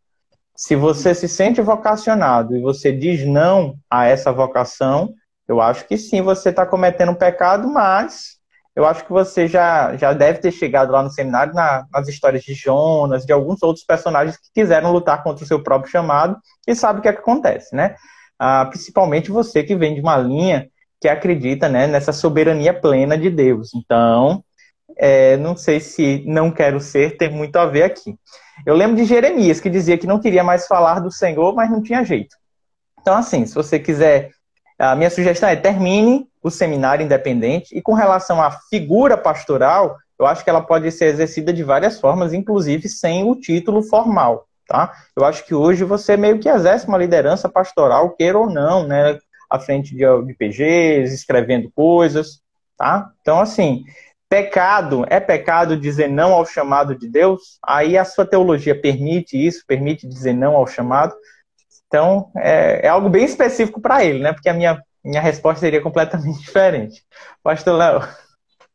Se você se sente vocacionado e você diz não a essa vocação, eu acho que sim, você está cometendo um pecado, mas eu acho que você já, já deve ter chegado lá no seminário na, nas histórias de Jonas, de alguns outros personagens que quiseram lutar contra o seu próprio chamado e sabe o que, é que acontece, né? Ah, principalmente você que vem de uma linha que acredita né, nessa soberania plena de Deus. Então, é, não sei se não quero ser tem muito a ver aqui. Eu lembro de Jeremias, que dizia que não queria mais falar do Senhor, mas não tinha jeito. Então, assim, se você quiser a minha sugestão é termine o seminário independente e com relação à figura pastoral, eu acho que ela pode ser exercida de várias formas, inclusive sem o título formal, tá? Eu acho que hoje você meio que exerce uma liderança pastoral, queira ou não, né? À frente de, de PGs, escrevendo coisas, tá? Então, assim, pecado, é pecado dizer não ao chamado de Deus? Aí a sua teologia permite isso, permite dizer não ao chamado? Então, é, é algo bem específico para ele, né? Porque a minha, minha resposta seria completamente diferente. Pastor Léo.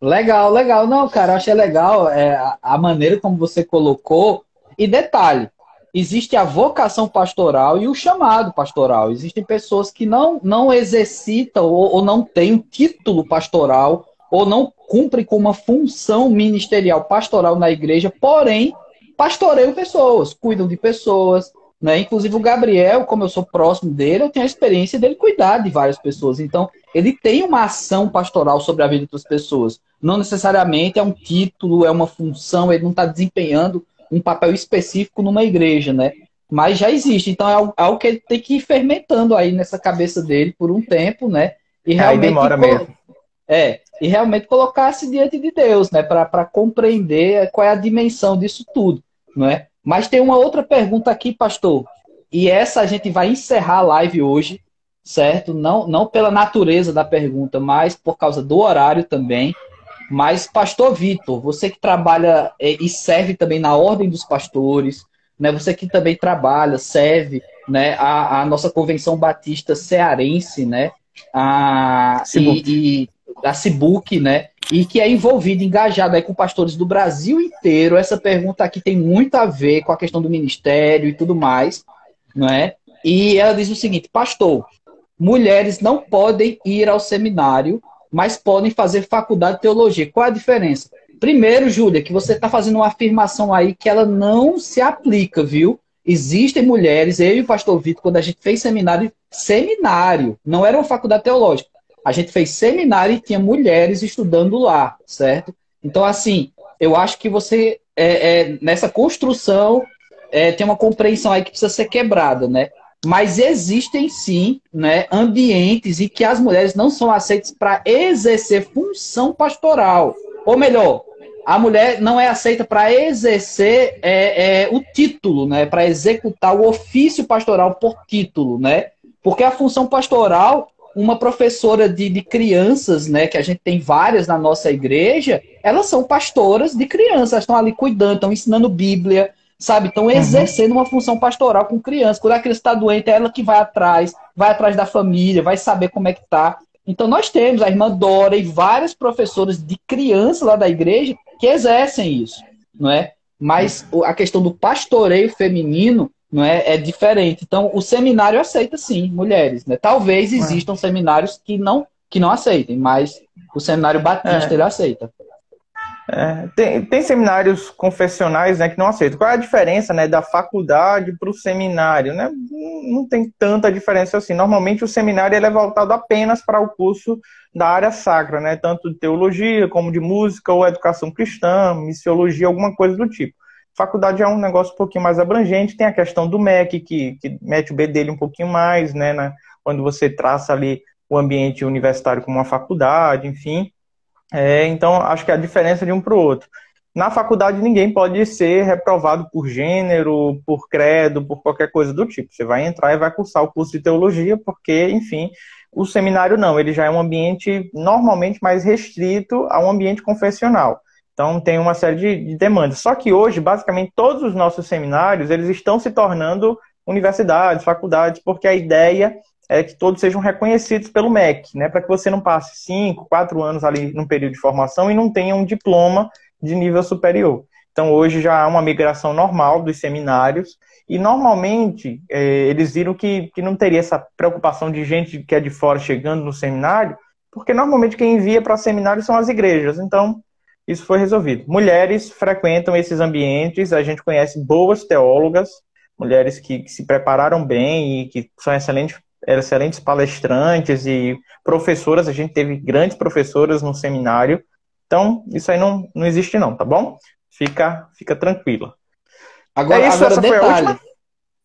Legal, legal. Não, cara, eu achei legal é, a, maneira como você colocou. E detalhe, existe a vocação pastoral e o chamado pastoral. Existem pessoas que não, não exercitam ou, ou não têm um título pastoral ou não cumprem com uma função ministerial pastoral na igreja, porém pastoreiam pessoas, cuidam de pessoas, né? Inclusive o Gabriel, como eu sou próximo dele, eu tenho a experiência dele cuidar de várias pessoas. Então, ele tem uma ação pastoral sobre a vida das pessoas. Não necessariamente é um título, é uma função, ele não está desempenhando um papel específico numa igreja, né? Mas já existe. Então é algo que ele tem que ir fermentando aí nessa cabeça dele por um tempo, né? E realmente. Aí demora mesmo. É, e realmente colocar-se diante de Deus, né? Para compreender qual é a dimensão disso tudo, não é? Mas tem uma outra pergunta aqui, pastor. E essa a gente vai encerrar a live hoje, certo? Não, não pela natureza da pergunta, mas por causa do horário também. Mas, pastor Vitor, você que trabalha é, e serve também na Ordem dos Pastores, né? Você que também trabalha, serve, né? A, a nossa Convenção Batista Cearense, né? A, e, e, a Cibuc, né? E que é envolvido, engajado aí com pastores do Brasil inteiro. Essa pergunta aqui tem muito a ver com a questão do ministério e tudo mais, não é? E ela diz o seguinte, pastor, mulheres não podem ir ao seminário, mas podem fazer faculdade de teologia. Qual a diferença? Primeiro, Júlia, que você está fazendo uma afirmação aí que ela não se aplica, viu? Existem mulheres, eu e o pastor Vitor, quando a gente fez seminário, seminário, não era uma faculdade teológica. A gente fez seminário e tinha mulheres estudando lá, certo? Então, assim, eu acho que você, é, é, nessa construção, é, tem uma compreensão aí que precisa ser quebrada, né? Mas existem sim né, ambientes em que as mulheres não são aceitas para exercer função pastoral. Ou melhor, a mulher não é aceita para exercer é, é, o título, né? Para executar o ofício pastoral por título, né? Porque a função pastoral, uma professora de, de crianças, né? Que a gente tem várias na nossa igreja, elas são pastoras de crianças, estão ali cuidando, estão ensinando Bíblia, sabe? Estão uhum. exercendo uhum. uma função pastoral com criança. Quando a criança está doente, é ela que vai atrás, vai atrás da família, vai saber como é que tá. Então nós temos a irmã Dora e várias professoras de criança lá da igreja que exercem isso, não é? Mas a questão do pastoreio feminino não é, é diferente. Então, o seminário aceita sim mulheres, né? Talvez existam é. seminários que não que não aceitem, mas o seminário batista é. ele aceita. É, tem, tem seminários confessionais né, que não aceitam. Qual é a diferença né, da faculdade para o seminário? Né? Não tem tanta diferença assim. Normalmente o seminário é voltado apenas para o curso da área sacra, né? tanto de teologia como de música ou educação cristã, missiologia, alguma coisa do tipo. Faculdade é um negócio um pouquinho mais abrangente, tem a questão do MEC, que, que mete o B dele um pouquinho mais, né, quando você traça ali o ambiente universitário como uma faculdade, enfim. É, então, acho que a diferença de um para o outro. Na faculdade, ninguém pode ser reprovado por gênero, por credo, por qualquer coisa do tipo. Você vai entrar e vai cursar o curso de teologia, porque, enfim, o seminário não, ele já é um ambiente normalmente mais restrito a um ambiente confessional. Então, tem uma série de, de demandas. Só que hoje, basicamente, todos os nossos seminários, eles estão se tornando universidades, faculdades, porque a ideia é que todos sejam reconhecidos pelo MEC, né, para que você não passe cinco, quatro anos ali num período de formação e não tenha um diploma de nível superior. Então, hoje já há uma migração normal dos seminários e, normalmente, é, eles viram que, que não teria essa preocupação de gente que é de fora chegando no seminário, porque, normalmente, quem envia para seminários são as igrejas. Então, isso foi resolvido. Mulheres frequentam esses ambientes, a gente conhece boas teólogas, mulheres que, que se prepararam bem e que são excelentes excelentes palestrantes e professoras, a gente teve grandes professoras no seminário. Então, isso aí não, não existe não, tá bom? Fica, fica tranquila. Agora, é isso, agora detalhe.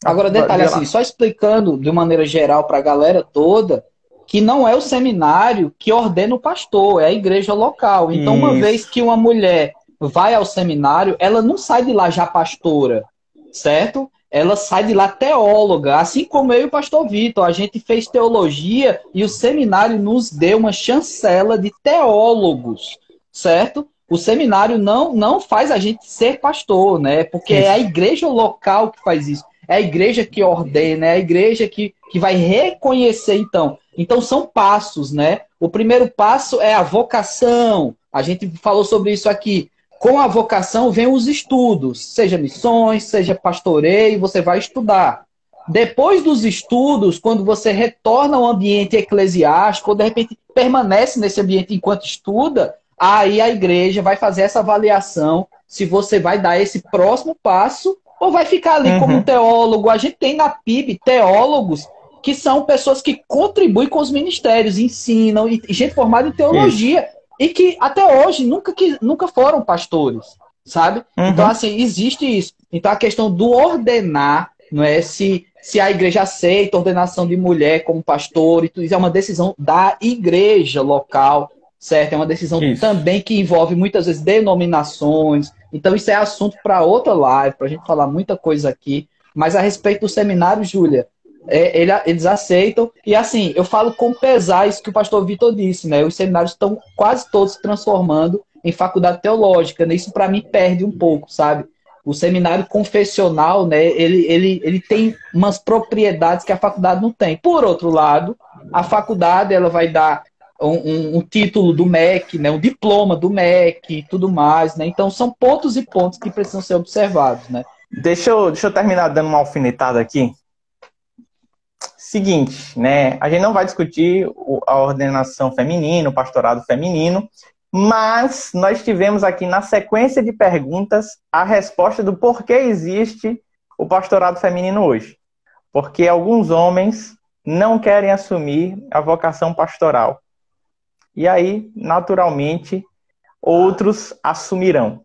Agora, detalhe, assim, só explicando de maneira geral para a galera toda, que não é o seminário que ordena o pastor, é a igreja local. Então, isso. uma vez que uma mulher vai ao seminário, ela não sai de lá já pastora, certo? ela sai de lá teóloga, assim como eu e o pastor Vitor. A gente fez teologia e o seminário nos deu uma chancela de teólogos, certo? O seminário não, não faz a gente ser pastor, né? Porque é a igreja local que faz isso. É a igreja que ordena, é a igreja que, que vai reconhecer, então. Então são passos, né? O primeiro passo é a vocação. A gente falou sobre isso aqui com a vocação vem os estudos, seja missões, seja pastoreio, você vai estudar. Depois dos estudos, quando você retorna ao ambiente eclesiástico, ou de repente permanece nesse ambiente enquanto estuda, aí a igreja vai fazer essa avaliação se você vai dar esse próximo passo ou vai ficar ali uhum. como teólogo. A gente tem na PIB teólogos que são pessoas que contribuem com os ministérios, ensinam, e gente formada em teologia. Isso e que até hoje nunca, que, nunca foram pastores, sabe? Uhum. Então, assim, existe isso. Então, a questão do ordenar, não é? Se, se a igreja aceita a ordenação de mulher como pastor, e tudo isso é uma decisão da igreja local, certo? É uma decisão isso. também que envolve muitas vezes denominações. Então, isso é assunto para outra live, para a gente falar muita coisa aqui. Mas a respeito do seminário, Júlia, é, ele, eles aceitam. E assim, eu falo com pesar isso que o pastor Vitor disse, né? Os seminários estão quase todos se transformando em faculdade teológica, né? Isso para mim perde um pouco, sabe? O seminário confessional, né, ele, ele, ele tem umas propriedades que a faculdade não tem. Por outro lado, a faculdade ela vai dar um, um, título do MEC, né, um diploma do MEC e tudo mais, né? Então são pontos e pontos que precisam ser observados, né? Deixa eu, deixa eu terminar dando uma alfinetada aqui. Seguinte, né? A gente não vai discutir a ordenação feminina, o pastorado feminino, mas nós tivemos aqui na sequência de perguntas a resposta do porquê existe o pastorado feminino hoje. Porque alguns homens não querem assumir a vocação pastoral. E aí, naturalmente, outros assumirão.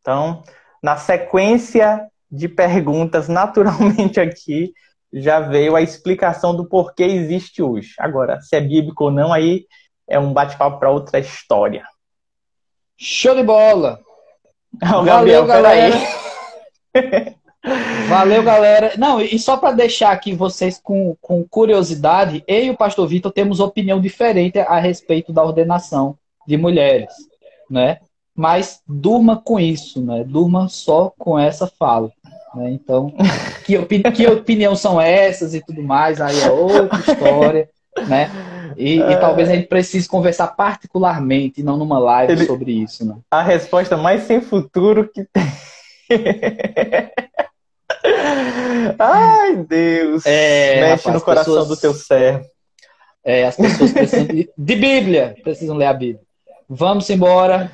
Então, na sequência de perguntas, naturalmente aqui já veio a explicação do porquê existe hoje. Agora, se é bíblico ou não, aí é um bate-papo para outra história. Show de bola! O Gabriel, Valeu, galera! Valeu, galera. Não, e só para deixar aqui vocês com, com curiosidade, eu e o pastor Vitor temos opinião diferente a respeito da ordenação de mulheres, né? Mas durma com isso, né? Durma só com essa fala. Né? Então, que, opini que opinião são essas e tudo mais, aí é outra história, né? E, e, talvez a gente precise conversar particularmente, não numa live Ele, sobre isso. Né? A resposta mais sem futuro que tem. Ai, Deus! É, Mexe rapaz, no coração pessoas, do teu servo. É, as pessoas precisam de, de Bíblia, precisam ler a Bíblia. Vamos embora.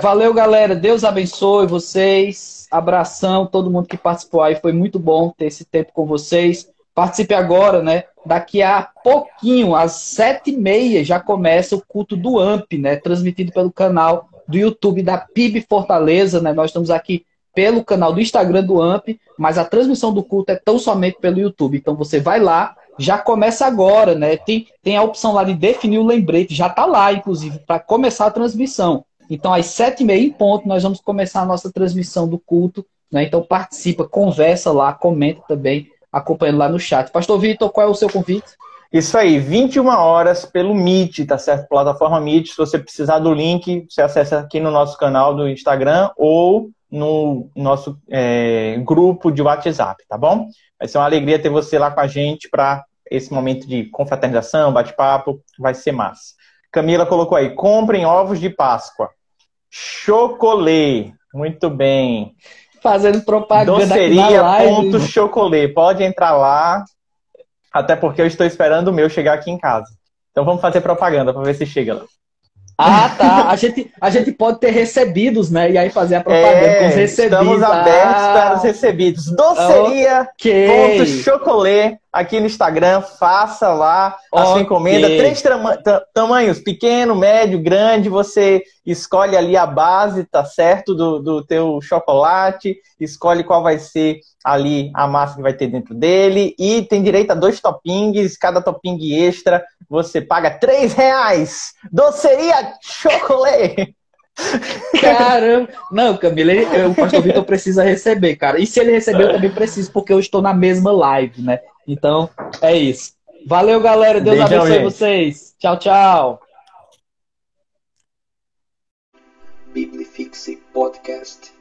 Valeu, galera. Deus abençoe vocês. Abração, todo mundo que participou aí. Foi muito bom ter esse tempo com vocês. Participe agora, né? Daqui a pouquinho, às sete e meia, já começa o culto do AMP, né? Transmitido pelo canal do YouTube da PIB Fortaleza, né? Nós estamos aqui pelo canal do Instagram do AMP, mas a transmissão do culto é tão somente pelo YouTube. Então você vai lá, já começa agora, né? Tem, tem a opção lá de definir o lembrete, já está lá, inclusive, para começar a transmissão. Então, às sete e meia em ponto, nós vamos começar a nossa transmissão do culto. Né? Então, participa, conversa lá, comenta também acompanhando lá no chat. Pastor Vitor, qual é o seu convite? Isso aí, 21 horas pelo Meet, tá certo? Plataforma Meet. Se você precisar do link, você acessa aqui no nosso canal do Instagram ou no nosso é, grupo de WhatsApp, tá bom? Vai ser uma alegria ter você lá com a gente para esse momento de confraternização, bate-papo, vai ser massa. Camila colocou aí, comprem ovos de Páscoa. Chocolê, muito bem fazendo propaganda Doceria.chocolê. Pode entrar lá, até porque eu estou esperando o meu chegar aqui em casa. Então vamos fazer propaganda para ver se chega lá. Ah, tá. A gente, a gente pode ter recebidos, né? E aí fazer a propaganda é, com os recebidos. Estamos abertos ah, para os recebidos. Doceria. Okay. Chocolê aqui no Instagram, faça lá a okay. sua encomenda. Três tamanhos, pequeno, médio, grande, você escolhe ali a base, tá certo, do, do teu chocolate, escolhe qual vai ser ali a massa que vai ter dentro dele e tem direito a dois toppings, cada topping extra você paga três reais. Doceria chocolate. Caramba! Não, Camila, ele, o pastor Vitor precisa receber, cara. E se ele receber, eu também preciso, porque eu estou na mesma live, né? Então, é isso. Valeu, galera. Deus Beijão, abençoe gente. vocês. Tchau, tchau. Biblifixe Podcast.